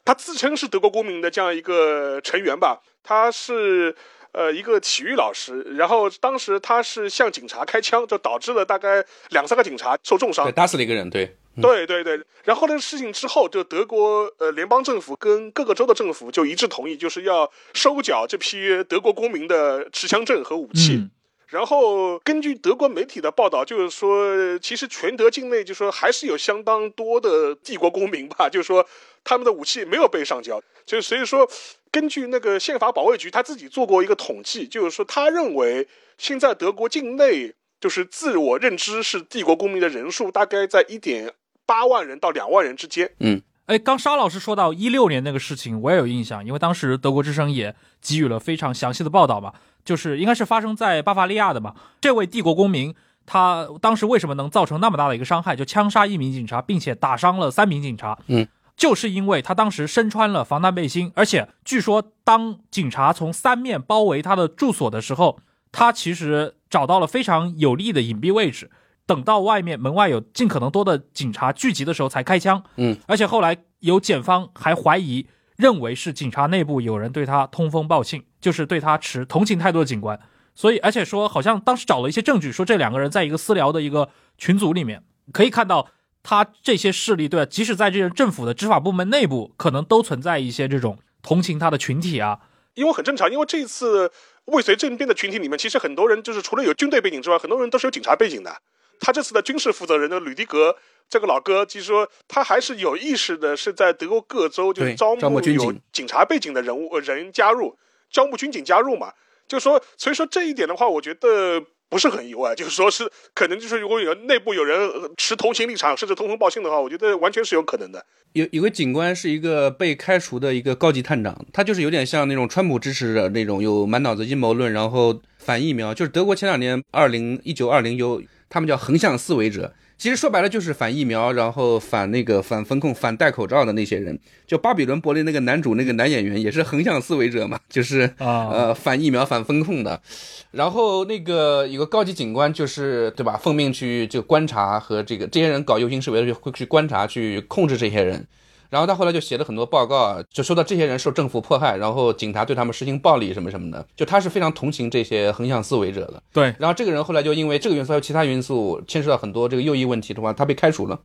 他自称是德国公民的这样一个成员吧，他是呃一个体育老师，然后当时他是向警察开枪，就导致了大概两三个警察受重伤，打死了一个人，对。对对对，然后那个事情之后，就德国呃联邦政府跟各个州的政府就一致同意，就是要收缴这批德国公民的持枪证和武器。然后根据德国媒体的报道，就是说，其实全德境内就说还是有相当多的帝国公民吧，就是说他们的武器没有被上交。就所以说，根据那个宪法保卫局他自己做过一个统计，就是说他认为现在德国境内就是自我认知是帝国公民的人数大概在一点。八万人到两万人之间。嗯，哎，刚沙老师说到一六年那个事情，我也有印象，因为当时德国之声也给予了非常详细的报道嘛，就是应该是发生在巴伐利亚的嘛。这位帝国公民，他当时为什么能造成那么大的一个伤害，就枪杀一名警察，并且打伤了三名警察？嗯，就是因为他当时身穿了防弹背心，而且据说当警察从三面包围他的住所的时候，他其实找到了非常有利的隐蔽位置。等到外面门外有尽可能多的警察聚集的时候才开枪，嗯，而且后来有检方还怀疑，认为是警察内部有人对他通风报信，就是对他持同情态度的警官，所以而且说好像当时找了一些证据，说这两个人在一个私聊的一个群组里面，可以看到他这些势力对，即使在这个政府的执法部门内部，可能都存在一些这种同情他的群体啊，因为很正常，因为这次未遂政变的群体里面，其实很多人就是除了有军队背景之外，很多人都是有警察背景的。他这次的军事负责人的吕迪格这个老哥，就是说他还是有意识的，是在德国各州就招募有警察背景的人物人加入，招募军警加入嘛。就说所以说这一点的话，我觉得不是很意外，就是说是可能就是如果有内部有人呃持同情立场，甚至通风报信的话，我觉得完全是有可能的。有有个警官是一个被开除的一个高级探长，他就是有点像那种川普支持者那种有满脑子阴谋论，然后反疫苗。就是德国前两年二零一九二零有他们叫横向思维者，其实说白了就是反疫苗，然后反那个反风控、反戴口罩的那些人。就巴比伦柏林那个男主那个男演员也是横向思维者嘛，就是啊呃反疫苗、反风控的。然后那个有个高级警官就是对吧，奉命去就观察和这个这些人搞游行示威的时候会去观察去控制这些人。然后他后来就写了很多报告啊，就说到这些人受政府迫害，然后警察对他们实行暴力什么什么的，就他是非常同情这些横向思维者的。对，然后这个人后来就因为这个元素还有其他元素牵涉到很多这个右翼问题的话，他被开除了，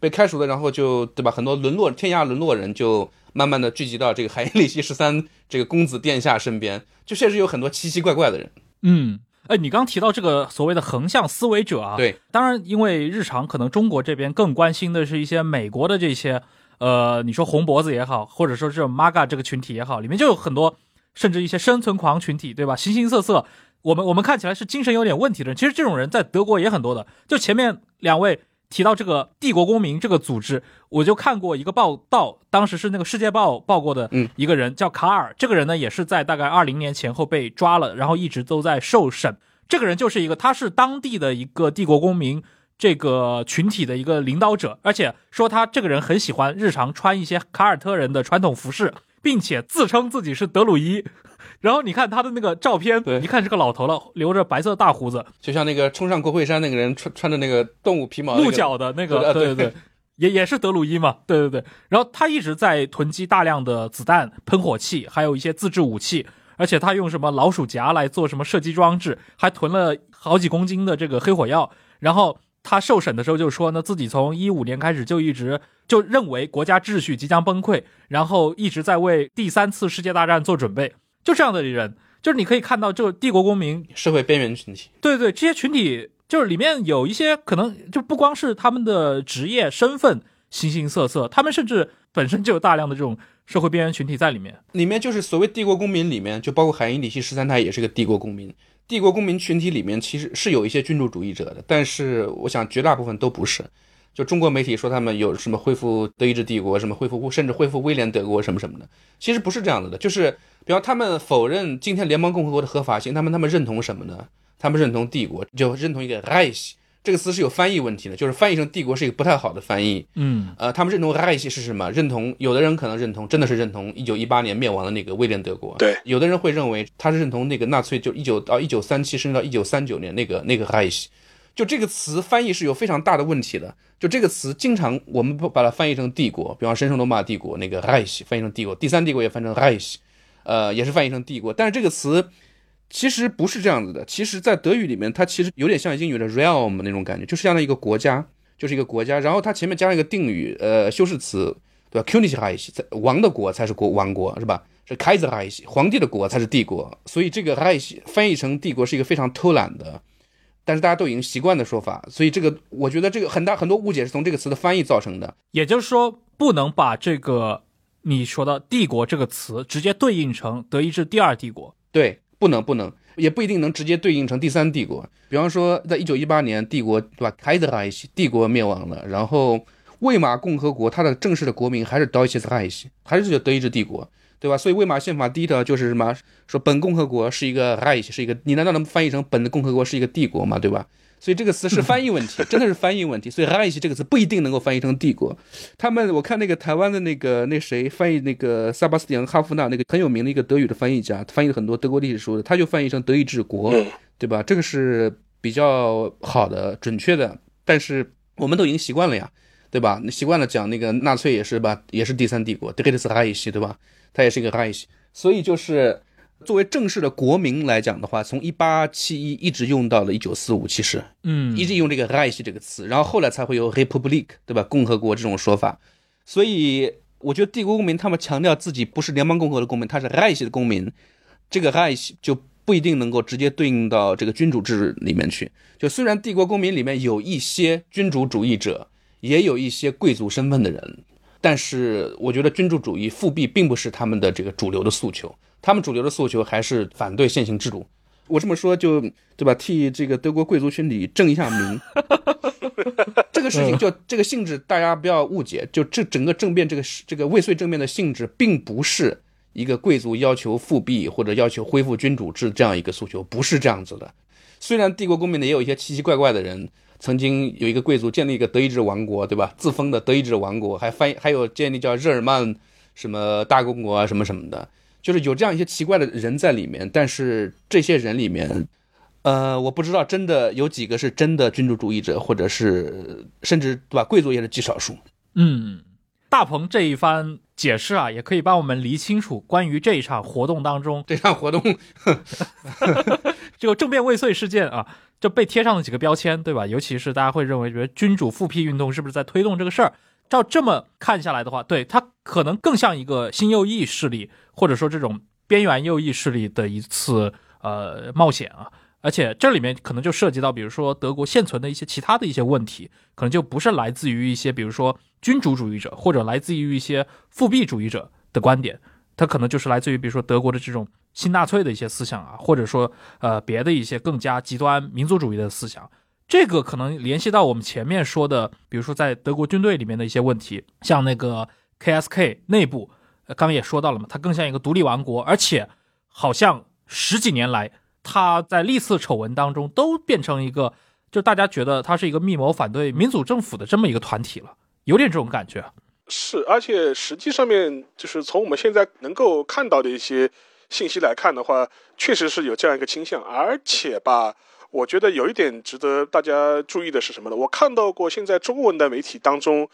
被开除了，然后就对吧？很多沦落天涯沦落人就慢慢的聚集到这个海因里希十三这个公子殿下身边，就确实有很多奇奇怪怪的人。嗯。哎，你刚提到这个所谓的横向思维者啊，对，当然，因为日常可能中国这边更关心的是一些美国的这些，呃，你说红脖子也好，或者说这种 MAGA 这个群体也好，里面就有很多，甚至一些生存狂群体，对吧？形形色色，我们我们看起来是精神有点问题的人，其实这种人在德国也很多的。就前面两位提到这个帝国公民这个组织，我就看过一个报道，当时是那个《世界报》报过的嗯一个人、叫卡尔，这个人呢也是在大概二零年前后被抓了，然后一直都在受审。这个人就是一个，他是当地的一个帝国公民这个群体的一个领导者，而且说他这个人很喜欢日常穿一些凯尔特人的传统服饰，并且自称自己是德鲁伊。然后你看他的那个照片，对一看是个老头了，留着白色大胡子，就像那个冲上国会山那个人穿穿着那个动物皮毛、那个，鹿角的那个，对对对对，也也是德鲁伊嘛，对对对。然后他一直在囤积大量的子弹、喷火器，还有一些自制武器，而且他用什么老鼠夹来做什么射击装置，还囤了好几公斤的这个黑火药。然后他受审的时候就说呢，自己从一五年开始就一直就认为国家秩序即将崩溃，然后一直在为第三次世界大战做准备。就这样的人，就是你可以看到，这个帝国公民社会边缘群体。对对，这些群体就是里面有一些可能就不光是他们的职业身份形形色色，他们甚至本身就有大量的这种社会边缘群体在里面。里面就是所谓帝国公民里面，就包括海因里希十三，太也是个帝国公民。帝国公民群体里面其实是有一些君主主义者的，但是我想绝大部分都不是。就中国媒体说他们有什么恢复德意志帝国，什么恢复甚至恢复威廉德国什么什么的，其实不是这样子的。就是比方他们否认今天联邦共和国的合法性，他们他们认同什么呢？他们认同帝国，就认同一个 Reich 这个词是有翻译问题的，就是翻译成帝国是一个不太好的翻译。嗯呃，他们认同 Reich 是什么？认同有的人可能认同，真的是认同一九一八年灭亡的那个威廉德国。对，有的人会认为他是认同那个纳粹，就一九到一九三七，甚至到一九三九年那个那个 Reich。就这个词翻译是有非常大的问题的。就这个词，经常我们不把它翻译成帝国，比方神圣罗马帝国那个 Reich 翻译成帝国，第三帝国也翻成 Reich，呃，也是翻译成帝国。但是这个词其实不是这样子的。其实，在德语里面，它其实有点像英语的 realm 那种感觉，就是这样的一个国家，就是一个国家。然后它前面加上一个定语，呃，修饰词，对吧？Königreich，在王的国才是国王国，是吧？是 Kaiserreich，皇帝的国才是帝国。所以这个 Reich 翻译成帝国是一个非常偷懒的。但是大家都已经习惯的说法，所以这个我觉得这个很大很多误解是从这个词的翻译造成的。也就是说，不能把这个你说的“帝国”这个词直接对应成德意志第二帝国。对，不能不能，也不一定能直接对应成第三帝国。比方说，在一九一八年，帝国对吧，Kaiserreich 帝国灭亡了，然后魏玛共和国它的正式的国名还是 Deutsches Reich，还是叫德意志帝国，对吧？所以魏玛宪法第一条就是什么？说本共和国是一个 Reich，是一个，你难道能翻译成本的共和国是一个帝国吗？对吧？所以这个词是翻译问题，真的是翻译问题。所以 Reich 这个词不一定能够翻译成帝国。他们我看那个台湾的那个那谁翻译那个萨巴斯蒂安哈夫纳那个很有名的一个德语的翻译家，翻译了很多德国历史书的，他就翻译成德意志国，嗯对吧？这个是比较好的、准确的。但是我们都已经习惯了呀，对吧？你习惯了讲那个纳粹也是吧，也是第三帝国 d r i t s Reich，对吧？它也是一个 Reich，所以就是。作为正式的国名来讲的话，从一八七一一直用到了一九四五，其实嗯一直用这个 Reich 这个词，然后后来才会有 Republic，对吧？共和国这种说法。所以我觉得帝国公民他们强调自己不是联邦共和国的公民，他是 Reich 的公民，这个 Reich 就不一定能够直接对应到这个君主制里面去。就虽然帝国公民里面有一些君主主义者，也有一些贵族身份的人，但是我觉得君主主义复辟并不是他们的这个主流的诉求。他们主流的诉求还是反对现行制度，我这么说就对吧？替这个德国贵族群体正一下名。这个事情就这个性质，大家不要误解。就这整个政变，这个这个未遂政变的性质，并不是一个贵族要求复辟或者要求恢复君主制这样一个诉求，不是这样子的。虽然帝国公民呢也有一些奇奇怪怪的人，曾经有一个贵族建立一个德意志王国，对吧？自封的德意志王国，还翻还有建立叫日耳曼什么大公国啊什么什么的，就是有这样一些奇怪的人在里面。但是这些人里面。呃，我不知道真的有几个是真的君主主义者，或者是甚至对吧？贵族也是极少数。嗯，大鹏这一番解释啊，也可以帮我们理清楚关于这一场活动当中，这场活动 这个政变未遂事件啊，就被贴上了几个标签，对吧？尤其是大家会认为，觉得君主复辟运动是不是在推动这个事儿？照这么看下来的话，对它可能更像一个新右翼势力，或者说这种边缘右翼势力的一次呃冒险啊。而且这里面可能就涉及到，比如说德国现存的一些其他的一些问题，可能就不是来自于一些，比如说君主主义者或者来自于一些复辟主义者的观点，它可能就是来自于比如说德国的这种新纳粹的一些思想啊，或者说呃别的一些更加极端民族主义的思想。这个可能联系到我们前面说的，比如说在德国军队里面的一些问题，像那个 KSK 内部，刚刚也说到了嘛，它更像一个独立王国，而且好像十几年来。他在历次丑闻当中都变成一个，就大家觉得他是一个密谋反对民主政府的这么一个团体了，有点这种感觉。是，而且实际上面就是从我们现在能够看到的一些信息来看的话，确实是有这样一个倾向。而且吧，我觉得有一点值得大家注意的是什么呢？我看到过现在中文的媒体当中。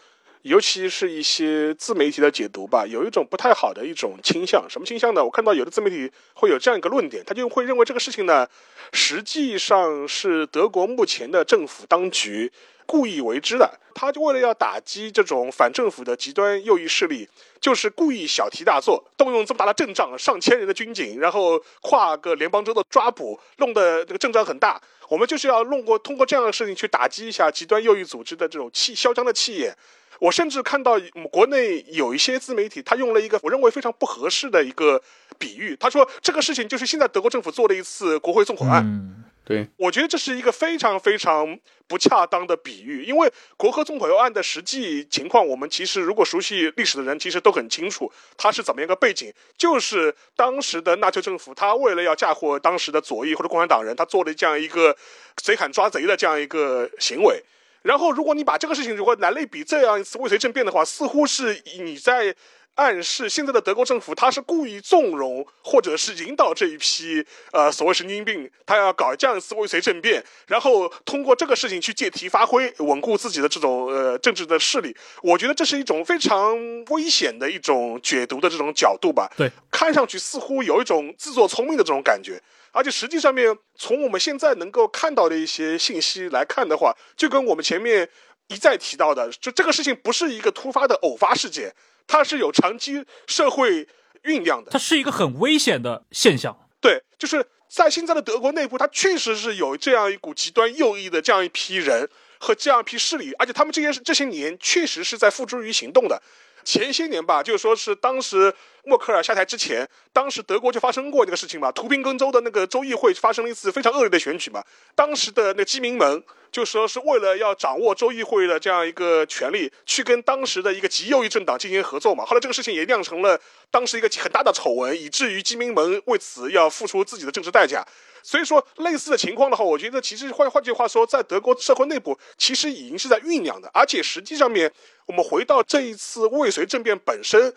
尤其是一些自媒体的解读吧，有一种不太好的一种倾向。什么倾向呢？我看到有的自媒体会有这样一个论点，他就会认为这个事情呢，实际上是德国目前的政府当局故意为之的。他就为了要打击这种反政府的极端右翼势力，就是故意小题大做，动用这么大的阵仗，上千人的军警，然后跨个联邦州的抓捕，弄得这个阵仗很大。我们就是要弄过通过这样的事情去打击一下极端右翼组织的这种气嚣张的气焰。我甚至看到国内有一些自媒体，他用了一个我认为非常不合适的一个比喻，他说这个事情就是现在德国政府做了一次国会纵火案。嗯对，我觉得这是一个非常非常不恰当的比喻，因为国会纵火案的实际情况，我们其实如果熟悉历史的人其实都很清楚，它是怎么样一个背景，就是当时的纳粹政府，他为了要嫁祸当时的左翼或者共产党人，他做了这样一个贼喊抓贼的这样一个行为。然后，如果你把这个事情如果来类比这样一次未遂政变的话，似乎是你在暗示现在的德国政府他是故意纵容或者是引导这一批呃所谓神经病，他要搞这样一次未遂政变，然后通过这个事情去借题发挥，稳固自己的这种呃政治的势力。我觉得这是一种非常危险的一种解读的这种角度吧。对，看上去似乎有一种自作聪明的这种感觉。而且实际上面，从我们现在能够看到的一些信息来看的话，就跟我们前面一再提到的，就这个事情不是一个突发的偶发事件，它是有长期社会酝酿的，它是一个很危险的现象。对，就是在现在的德国内部，它确实是有这样一股极端右翼的这样一批人和这样一批势力，而且他们这些这些年确实是在付诸于行动的。前些年吧，就是说是当时默克尔下台之前，当时德国就发生过这个事情嘛，图宾根州的那个州议会发生了一次非常恶劣的选举嘛，当时的那基民盟就说是为了要掌握州议会的这样一个权利，去跟当时的一个极右翼政党进行合作嘛，后来这个事情也酿成了当时一个很大的丑闻，以至于基民盟为此要付出自己的政治代价。所以说，类似的情况的话，我觉得其实换换句话说，在德国社会内部，其实已经是在酝酿的。而且实际上面，我们回到这一次未遂政变本身，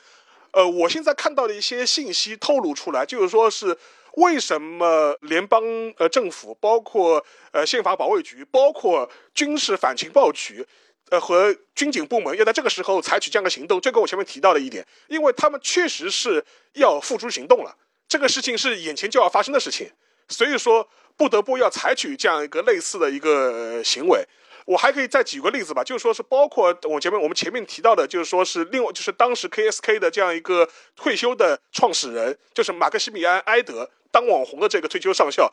呃，我现在看到的一些信息透露出来，就是说是为什么联邦呃政府，包括呃宪法保卫局，包括军事反情报局，呃和军警部门要在这个时候采取这样的行动，这跟我前面提到的一点，因为他们确实是要付诸行动了，这个事情是眼前就要发生的事情。所以说，不得不要采取这样一个类似的一个行为。我还可以再举个例子吧，就是说是包括我前面我们前面提到的，就是说是另外就是当时 KSK 的这样一个退休的创始人，就是马克西米安·埃德当网红的这个退休上校，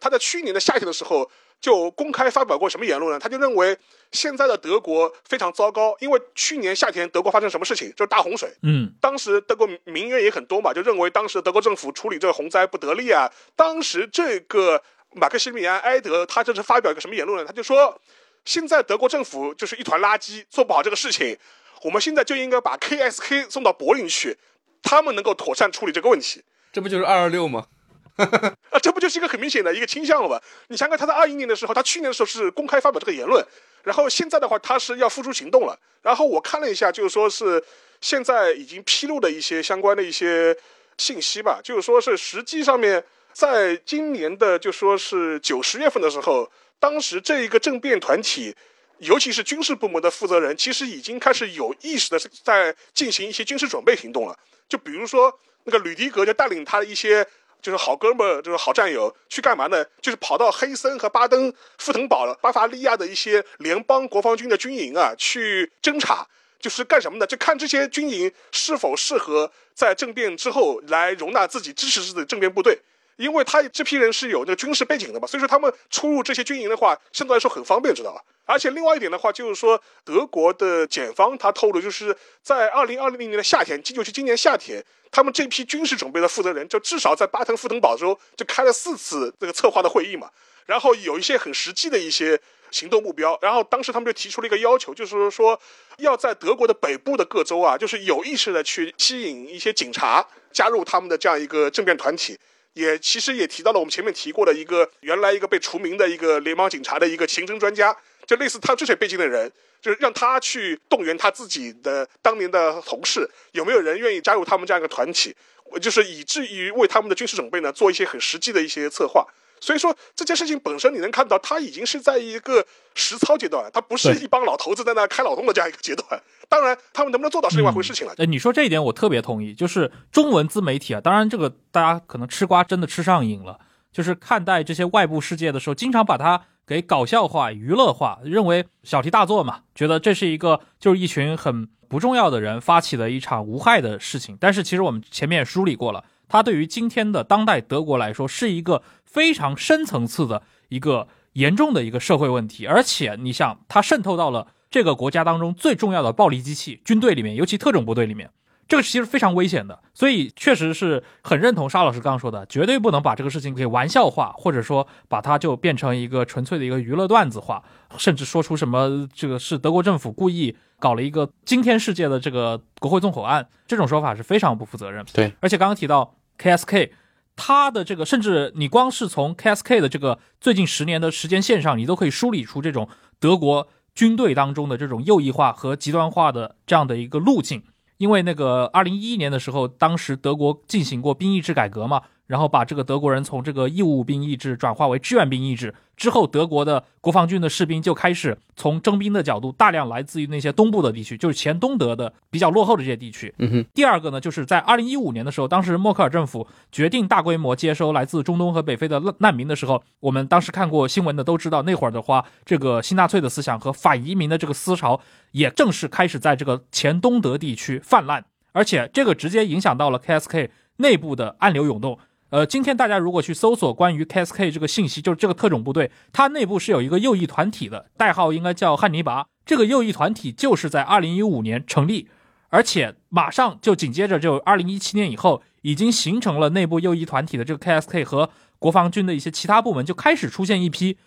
他在去年的夏天的时候就公开发表过什么言论呢？他就认为现在的德国非常糟糕，因为去年夏天德国发生什么事情，就是大洪水。嗯，当时德国民怨也很多嘛，就认为当时德国政府处理这个洪灾不得力啊。当时这个马克西米安埃德他这是发表一个什么言论呢？他就说，现在德国政府就是一团垃圾，做不好这个事情，我们现在就应该把 KSK 送到柏林去，他们能够妥善处理这个问题。这不就是二二六吗？啊，这不就是一个很明显的一个倾向了吗？你想想看，他在二一年的时候，他去年的时候是公开发表这个言论，然后现在的话，他是要付诸行动了。然后我看了一下，就是说是现在已经披露的一些相关的一些信息吧，就是说是实际上面在今年的就说是九十月份的时候，当时这一个政变团体。尤其是军事部门的负责人，其实已经开始有意识的在进行一些军事准备行动了。就比如说，那个吕迪格就带领他的一些就是好哥们儿，就是好战友，去干嘛呢？就是跑到黑森和巴登富腾堡巴伐利亚的一些联邦国防军的军营啊，去侦查，就是干什么呢？就看这些军营是否适合在政变之后来容纳自己支持的政变部队。因为他这批人是有那个军事背景的嘛，所以说他们出入这些军营的话，相对来说很方便，知道吧？而且另外一点的话，就是说德国的检方他透露，就是在二零二零年的夏天，就是今年夏天，他们这批军事准备的负责人就至少在巴滕富腾堡州就开了四次这个策划的会议嘛，然后有一些很实际的一些行动目标，然后当时他们就提出了一个要求，就是说要在德国的北部的各州啊，就是有意识的去吸引一些警察加入他们的这样一个政变团体。也其实也提到了我们前面提过的一个原来一个被除名的一个联邦警察的一个刑侦专家，就类似他这些背景的人，就是让他去动员他自己的当年的同事，有没有人愿意加入他们这样一个团体，就是以至于为他们的军事准备呢做一些很实际的一些策划。所以说这件事情本身，你能看到他已经是在一个实操阶段，他不是一帮老头子在那开脑洞的这样一个阶段。当然，他们能不能做到是另外一回事情了。呃，你说这一点我特别同意，就是中文自媒体啊，当然这个大家可能吃瓜真的吃上瘾了，就是看待这些外部世界的时候，经常把它给搞笑化、娱乐化，认为小题大做嘛，觉得这是一个就是一群很不重要的人发起的一场无害的事情。但是其实我们前面也梳理过了，它对于今天的当代德国来说是一个非常深层次的一个严重的一个社会问题，而且你想，它渗透到了。这个国家当中最重要的暴力机器，军队里面，尤其特种部队里面，这个其实非常危险的。所以，确实是很认同沙老师刚刚说的，绝对不能把这个事情给玩笑化，或者说把它就变成一个纯粹的一个娱乐段子化，甚至说出什么这个是德国政府故意搞了一个惊天世界的这个国会纵火案，这种说法是非常不负责任。对，而且刚刚提到 KSK，它的这个，甚至你光是从 KSK 的这个最近十年的时间线上，你都可以梳理出这种德国。军队当中的这种右翼化和极端化的这样的一个路径，因为那个二零一一年的时候，当时德国进行过兵役制改革嘛。然后把这个德国人从这个义务兵役制转化为志愿兵役制之后，德国的国防军的士兵就开始从征兵的角度，大量来自于那些东部的地区，就是前东德的比较落后的这些地区。嗯哼。第二个呢，就是在二零一五年的时候，当时默克尔政府决定大规模接收来自中东和北非的难民的时候，我们当时看过新闻的都知道，那会儿的话，这个新纳粹的思想和反移民的这个思潮也正式开始在这个前东德地区泛滥，而且这个直接影响到了 KSK 内部的暗流涌动。呃，今天大家如果去搜索关于 KSK 这个信息，就是这个特种部队，它内部是有一个右翼团体的，代号应该叫汉尼拔。这个右翼团体就是在2015年成立，而且马上就紧接着就2017年以后，已经形成了内部右翼团体的这个 KSK 和国防军的一些其他部门就开始出现一批，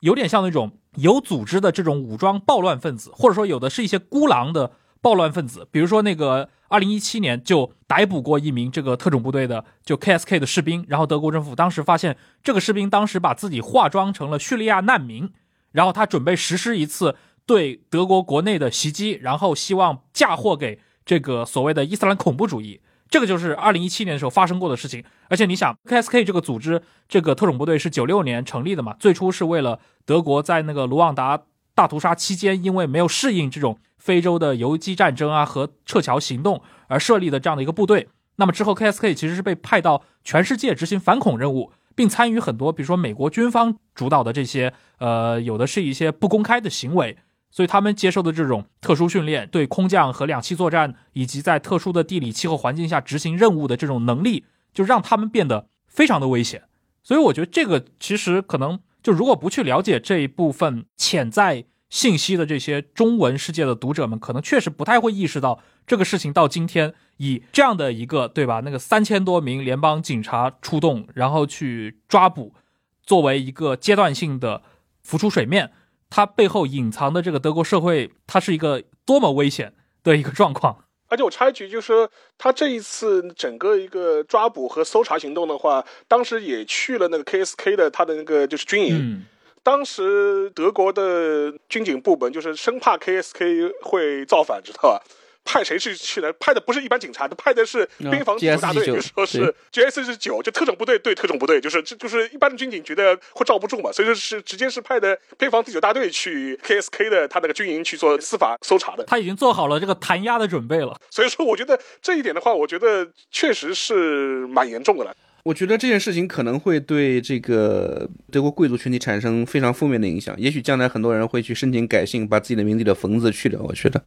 有点像那种有组织的这种武装暴乱分子，或者说有的是一些孤狼的暴乱分子，比如说那个。二零一七年就逮捕过一名这个特种部队的就 KSK 的士兵，然后德国政府当时发现这个士兵当时把自己化妆成了叙利亚难民，然后他准备实施一次对德国国内的袭击，然后希望嫁祸给这个所谓的伊斯兰恐怖主义。这个就是二零一七年的时候发生过的事情。而且你想，KSK 这个组织这个特种部队是九六年成立的嘛？最初是为了德国在那个卢旺达大屠杀期间，因为没有适应这种。非洲的游击战争啊和撤侨行动而设立的这样的一个部队，那么之后 KSK 其实是被派到全世界执行反恐任务，并参与很多，比如说美国军方主导的这些，呃，有的是一些不公开的行为，所以他们接受的这种特殊训练，对空降和两栖作战以及在特殊的地理气候环境下执行任务的这种能力，就让他们变得非常的危险。所以我觉得这个其实可能就如果不去了解这一部分潜在信息的这些中文世界的读者们，可能确实不太会意识到这个事情到今天以这样的一个对吧？那个三千多名联邦警察出动，然后去抓捕，作为一个阶段性的浮出水面，它背后隐藏的这个德国社会，它是一个多么危险的一个状况。而且我插一句，就是说他这一次整个一个抓捕和搜查行动的话，当时也去了那个 KSK 的他的那个就是军营。嗯当时德国的军警部门就是生怕 KSK 会造反，知道吧？派谁去去呢？派的不是一般警察，派的是边防警大队，比如 说是 GS 是九，就特种部队对特种部队，就是这就是一般的军警觉得会罩不住嘛，所以说是直接是派的边防第九大队去 KSK 的他那个军营去做司法搜查的。他已经做好了这个弹压的准备了。所以说，我觉得这一点的话，我觉得确实是蛮严重的了。我觉得这件事情可能会对这个德国贵族群体产生非常负面的影响。也许将来很多人会去申请改姓，把自己的名字里的“冯”字去掉。我觉得，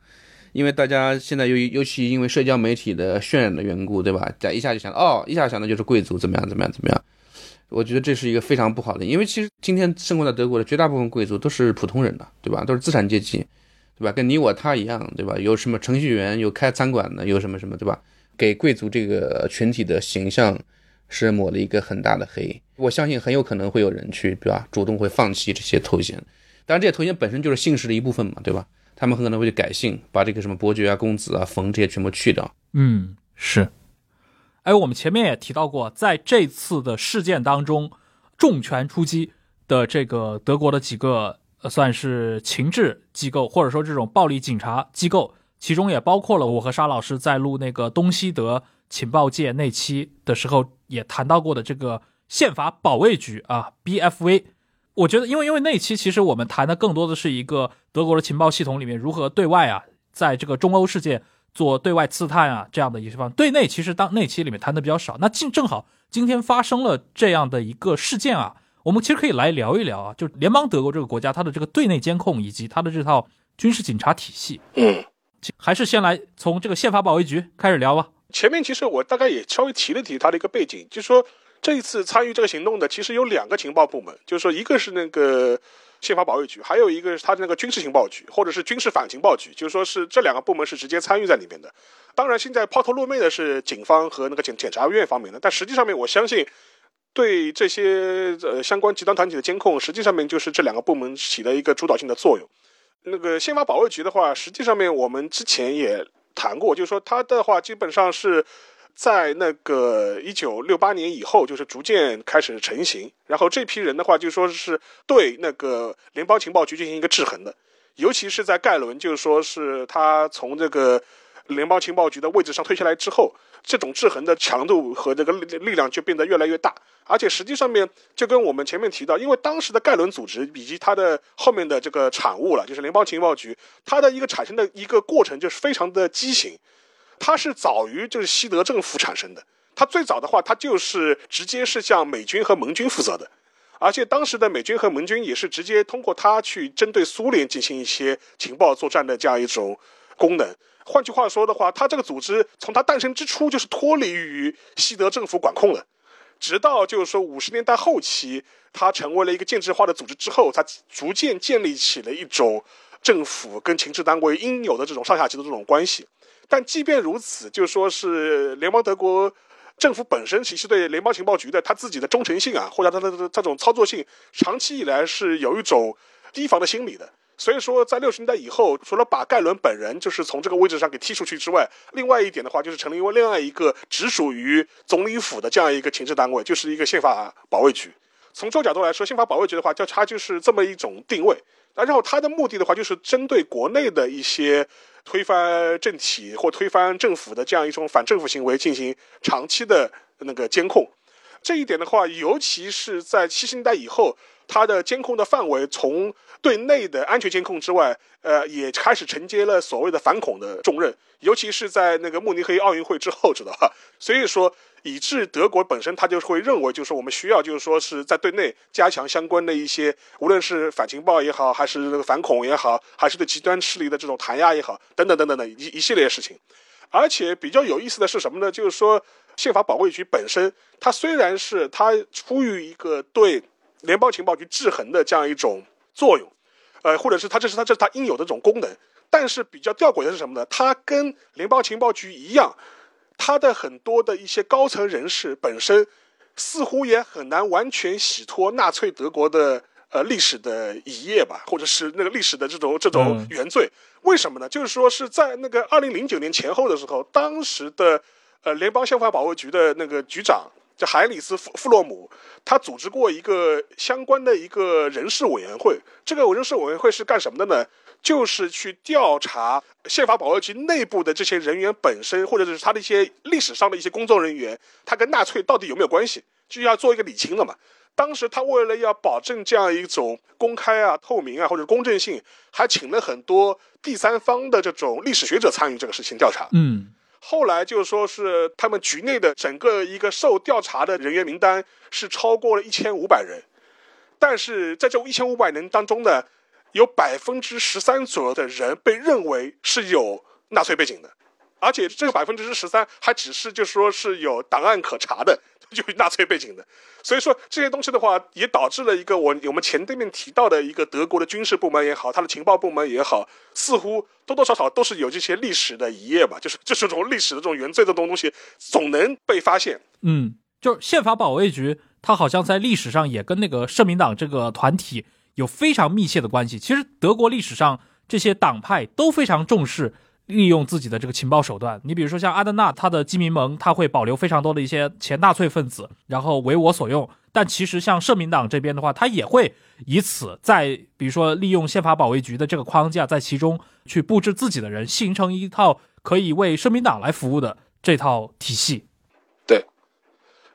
因为大家现在由于尤其因为社交媒体的渲染的缘故，对吧？在一下就想哦，一下想的就是贵族怎么样怎么样怎么样。我觉得这是一个非常不好的，因为其实今天生活在德国的绝大部分贵族都是普通人的，对吧？都是资产阶级，对吧？跟你我他一样，对吧？有什么程序员，有开餐馆的，有什么什么，对吧？给贵族这个群体的形象是抹了一个很大的黑。我相信很有可能会有人去，对吧？主动会放弃这些头衔，当然这些头衔本身就是姓氏的一部分嘛，对吧？他们很可能会去改姓，把这个什么伯爵啊、公子啊、冯这些全部去掉。嗯，是。哎，我们前面也提到过，在这次的事件当中，重拳出击的这个德国的几个呃，算是情治机构，或者说这种暴力警察机构，其中也包括了我和沙老师在录那个东西德情报界那期的时候也谈到过的这个宪法保卫局啊，BFV。我觉得，因为因为那期其实我们谈的更多的是一个德国的情报系统里面如何对外啊，在这个中欧世界做对外刺探啊这样的一些方，对内其实当那期里面谈的比较少。那今正好今天发生了这样的一个事件啊，我们其实可以来聊一聊啊，就联邦德国这个国家它的这个对内监控以及它的这套军事警察体系，嗯，还是先来从这个宪法保卫局开始聊吧。前面其实我大概也稍微提了提它的一个背景，就是说这一次参与这个行动的其实有两个情报部门，就是说一个是那个宪法保卫局，还有一个是它的那个军事情报局或者是军事反情报局，就是说是这两个部门是直接参与在里面的。当然，现在抛头露面的是警方和那个检检察院方面的，但实际上面我相信。对这些呃相关极端团体的监控，实际上面就是这两个部门起了一个主导性的作用。那个宪法保卫局的话，实际上面我们之前也谈过，就是说它的话基本上是在那个一九六八年以后，就是逐渐开始成型。然后这批人的话，就说是对那个联邦情报局进行一个制衡的，尤其是在盖伦，就是说是他从这个联邦情报局的位置上退下来之后，这种制衡的强度和这个力力量就变得越来越大。而且实际上面就跟我们前面提到，因为当时的盖伦组织以及它的后面的这个产物了，就是联邦情报局，它的一个产生的一个过程就是非常的畸形，它是早于就是西德政府产生的。它最早的话，它就是直接是向美军和盟军负责的，而且当时的美军和盟军也是直接通过它去针对苏联进行一些情报作战的这样一种功能。换句话说的话，它这个组织从它诞生之初就是脱离于西德政府管控的。直到就是说五十年代后期，它成为了一个建制化的组织之后，它逐渐建立起了一种政府跟情治单位应有的这种上下级的这种关系。但即便如此，就说是联邦德国政府本身其实对联邦情报局的它自己的忠诚性啊，或者它的这种操作性，长期以来是有一种提防的心理的。所以说，在六十年代以后，除了把盖伦本人就是从这个位置上给踢出去之外，另外一点的话，就是成立为另外一个直属于总理府的这样一个情治单位，就是一个宪法保卫局。从这个角度来说，宪法保卫局的话，就它就是这么一种定位。那然后它的目的的话，就是针对国内的一些推翻政体或推翻政府的这样一种反政府行为进行长期的那个监控。这一点的话，尤其是在七十年代以后，它的监控的范围从对内的安全监控之外，呃，也开始承接了所谓的反恐的重任，尤其是在那个慕尼黑奥运会之后，知道吧？所以说，以致德国本身他就会认为，就是我们需要，就是说是在对内加强相关的一些，无论是反情报也好，还是那个反恐也好，还是对极端势力的这种弹压也好，等等等等的一一系列事情。而且比较有意思的是什么呢？就是说，宪法保卫局本身，它虽然是它出于一个对联邦情报局制衡的这样一种作用，呃，或者是它这是它这是它应有的这种功能，但是比较吊诡的是什么呢？它跟联邦情报局一样，它的很多的一些高层人士本身似乎也很难完全洗脱纳粹德国的呃历史的遗业吧，或者是那个历史的这种这种嗯原罪。为什么呢？就是说是在那个二零零九年前后的时候，当时的呃联邦宪法保卫局的那个局长叫海里斯·弗弗洛姆，他组织过一个相关的一个人事委员会。这个人事委员会是干什么的呢？就是去调查宪法保卫局内部的这些人员本身，或者是他的一些历史上的一些工作人员，他跟纳粹到底有没有关系，就要做一个理清了嘛。当时他为了要保证这样一种公开啊、透明啊或者公正性，还请了很多第三方的这种历史学者参与这个事情调查。嗯后来就说是他们局内的整个一个受调查的人员名单是超过了一千五百人，但是在这一千五百人当中呢，有百分之十三左右的人被认为是有纳粹背景的，而且这个百分之十三还只是就说是有档案可查的，就纳粹背景的。所以说这些东西的话，也导致了一个我我们前对面提到的一个德国的军事部门也好，它的情报部门也好，似乎多多少少都是有这些历史的一页吧，就是就是这种历史的这种原罪的这种东西，总能被发现。嗯，就是宪法保卫局，它好像在历史上也跟那个社民党这个团体有非常密切的关系。其实德国历史上这些党派都非常重视利用自己的这个情报手段。你比如说像阿登纳，他的基民盟，他会保留非常多的一些前纳粹分子，然后为我所用。但其实像社民党这边的话，他也会以此在比如说利用宪法保卫局的这个框架，在其中去布置自己的人，形成一套可以为社民党来服务的这套体系。对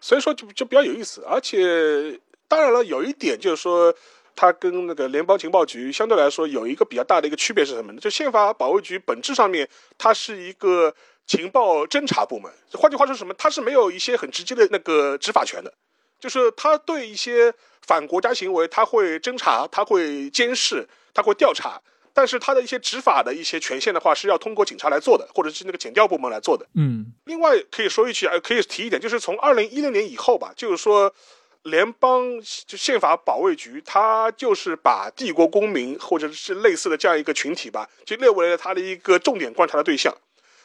所以说就就比较有意思，而且当然了，有一点就是说，它跟那个联邦情报局相对来说有一个比较大的一个区别是什么呢？就宪法保卫局本质上面，它是一个情报侦查部门，换句话说什么？它是没有一些很直接的那个执法权的，就是它对一些反国家行为，它会侦查，它会监视，它会调查。但是它的一些执法的一些权限的话，是要通过警察来做的，或者是那个检调部门来做的。嗯另外可以说一句，呃，可以提一点，就是从二零一六年以后吧，就是说，联邦就宪法保卫局，它就是把帝国公民或者是类似的这样一个群体吧，就列为了它的一个重点观察的对象。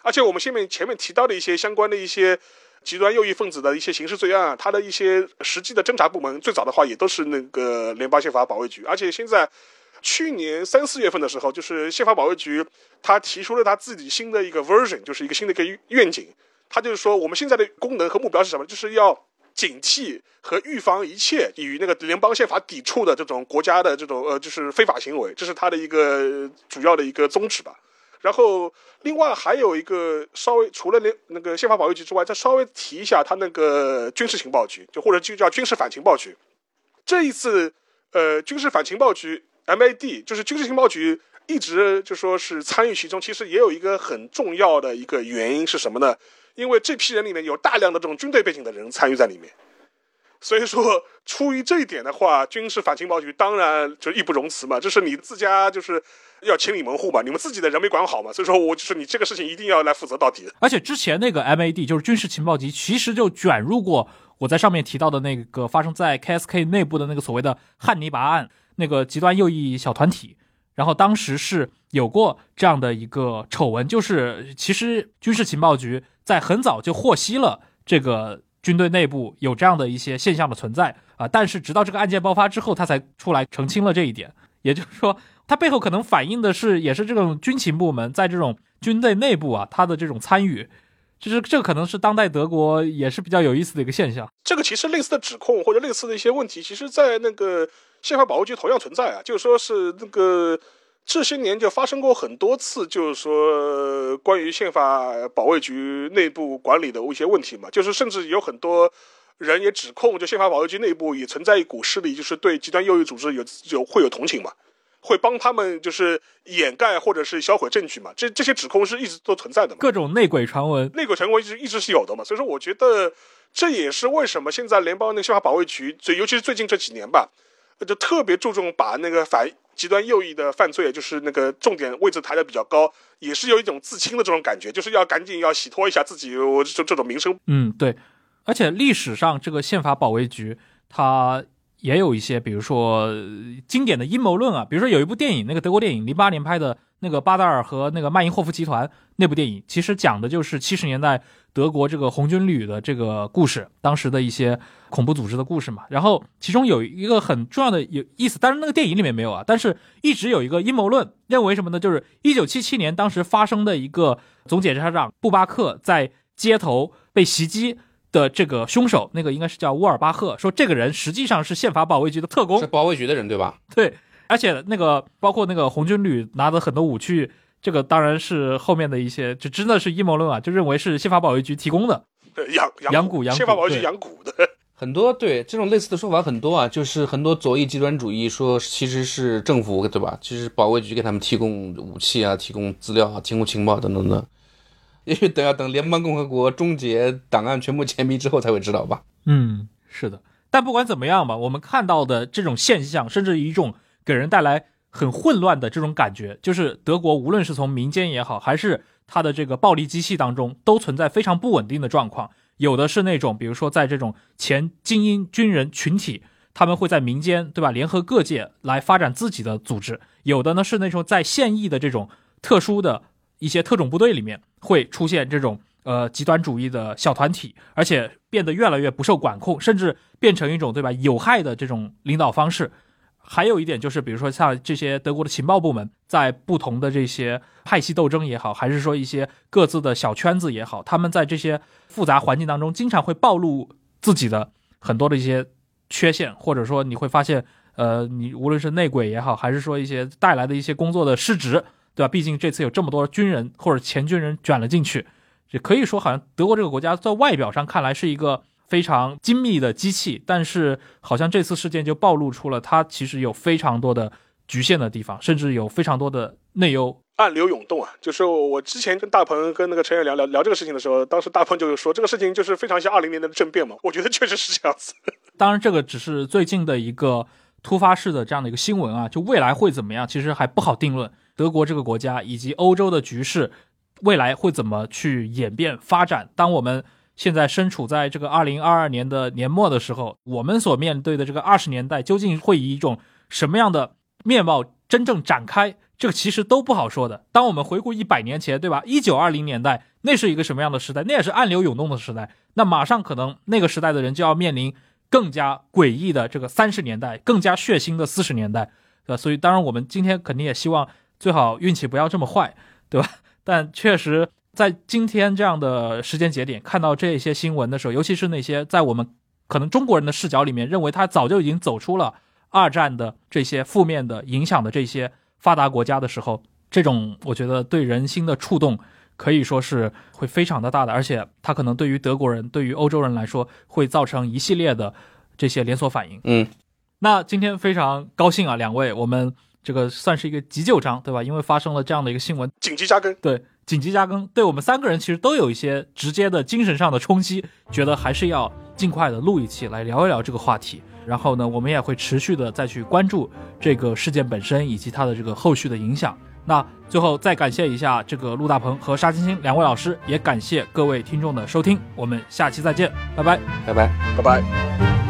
而且我们下面前面提到的一些相关的一些极端右翼分子的一些刑事罪案，它的一些实际的侦查部门，最早的话也都是那个联邦宪法保卫局，而且现在。去年三四月份的时候，就是宪法保卫局，他提出了他自己新的一个 version，就是一个新的一个愿景。他就是说，我们现在的功能和目标是什么？就是要警惕和预防一切与那个联邦宪法抵触的这种国家的这种呃，就是非法行为，这是他的一个主要的一个宗旨吧。然后，另外还有一个稍微除了联那个宪法保卫局之外，再稍微提一下他那个军事情报局，就或者就叫军事反情报局。这一次，呃，军事反情报局 MAD 就是军事情报局一直就说是参与其中，其实也有一个很重要的一个原因是什么呢？因为这批人里面有大量的这种军队背景的人参与在里面，所以说出于这一点的话，军事反情报局当然就义不容辞嘛，这是你自家就是要清理门户嘛，你们自己的人没管好嘛，所以说我就是你这个事情一定要来负责到底。而且之前那个 MAD 就是军事情报局，其实就卷入过我在上面提到的那个发生在 KSK 内部的那个所谓的汉尼拔案，那个极端右翼小团体。然后当时是有过这样的一个丑闻，就是其实军事情报局在很早就获悉了这个军队内部有这样的一些现象的存在啊，但是直到这个案件爆发之后，他才出来澄清了这一点。也就是说，它背后可能反映的是，也是这种军情部门在这种军队内部啊，他的这种参与，就是这个可能是当代德国也是比较有意思的一个现象。这个其实类似的指控或者类似的一些问题，其实在那个宪法保卫局同样存在啊，就是说是那个这些年就发生过很多次，就是说关于宪法保卫局内部管理的一些问题嘛，就是甚至有很多人也指控，就宪法保卫局内部也存在一股势力，就是对极端右翼组织有有会有同情嘛。会帮他们就是掩盖或者是销毁证据嘛？这这些指控是一直都存在的嘛？各种内鬼传闻，内鬼传闻一直一直是有的嘛。所以说，我觉得这也是为什么现在联邦那个宪法保卫局，最尤其是最近这几年吧，就特别注重把那个反极端右翼的犯罪，就是那个重点位置抬得比较高，也是有一种自清的这种感觉，就是要赶紧要洗脱一下自己我这这种名声。嗯，对，而且历史上这个宪法保卫局它也有一些，比如说经典的阴谋论啊，比如说有一部电影，那个德国电影，零八年拍的那个巴达尔和那个曼因霍夫集团那部电影，其实讲的就是七十年代德国这个红军旅的这个故事，当时的一些恐怖组织的故事嘛。然后其中有一个很重要的有意思，但是那个电影里面没有啊，但是一直有一个阴谋论，认为什么呢？就是一九七七年当时发生的一个总检察长布巴克在街头被袭击。的这个凶手，那个应该是叫乌尔巴赫，说这个人实际上是宪法保卫局的特工是，保卫局的人对吧？对，而且那个包括那个红军旅拿的很多武器，这个当然是后面的一些，就真的是阴谋论啊，就认为是宪法保卫局提供的。呃养养蛊养蛊宪法保卫局养蛊的，很多对这种类似的说法很多啊，就是很多左翼极端主义说其实是政府对吧？其实保卫局给他们提供武器啊，提供资料啊，提供情报等等的。也许等要等联邦共和国终结，档案全部签名之后才会知道吧。嗯，是的。但不管怎么样吧，我们看到的这种现象，甚至一种给人带来很混乱的这种感觉，就是德国无论是从民间也好，还是它的这个暴力机器当中，都存在非常不稳定的状况。有的是那种，比如说在这种前精英军人群体，他们会在民间，对吧，联合各界来发展自己的组织；有的呢是那种在现役的这种特殊的一些特种部队里面会出现这种呃极端主义的小团体，而且变得越来越不受管控，甚至变成一种对吧有害的这种领导方式。还有一点就是，比如说像这些德国的情报部门，在不同的这些派系斗争也好，还是说一些各自的小圈子也好，他们在这些复杂环境当中，经常会暴露自己的很多的一些缺陷，或者说你会发现，呃，你无论是内鬼也好，还是说一些带来的一些工作的失职，对吧？毕竟这次有这么多军人或者前军人卷了进去，也可以说好像德国这个国家在外表上看来是一个非常精密的机器，但是好像这次事件就暴露出了它其实有非常多的局限的地方，甚至有非常多的内忧。暗流涌动啊！就是我之前跟大鹏跟那个陈远聊聊聊这个事情的时候，当时大鹏就说这个事情就是非常像二零年的政变嘛，我觉得确实是这样子。当然，这个只是最近的一个突发式的这样的一个新闻啊，就未来会怎么样，其实还不好定论。德国这个国家以及欧洲的局势，未来会怎么去演变发展？当我们现在身处在这个二零二二年的年末的时候，我们所面对的这个二十年代究竟会以一种什么样的面貌真正展开？这个其实都不好说的。当我们回顾一百年前，对吧？一九二零年代，那是一个什么样的时代？那也是暗流涌动的时代。那马上可能那个时代的人就要面临更加诡异的这个三十年代，更加血腥的四十年代，对吧？所以，当然我们今天肯定也希望最好运气不要这么坏，对吧？但确实在今天这样的时间节点，看到这些新闻的时候，尤其是那些在我们可能中国人的视角里面认为他早就已经走出了二战的这些负面的影响的这些发达国家的时候，这种我觉得对人心的触动可以说是会非常的大的，而且它可能对于德国人、对于欧洲人来说，会造成一系列的这些连锁反应。嗯，那今天非常高兴啊，两位，我们这个算是一个急救章，对吧？因为发生了这样的一个新闻，紧急加更，对，紧急加更，对我们三个人其实都有一些直接的精神上的冲击，觉得还是要尽快的录一期来聊一聊这个话题。然后呢，我们也会持续的再去关注这个事件本身以及它的这个后续的影响。那最后再感谢一下这个陆大鹏和沙青青两位老师，也感谢各位听众的收听，我们下期再见，拜拜。拜拜。拜拜。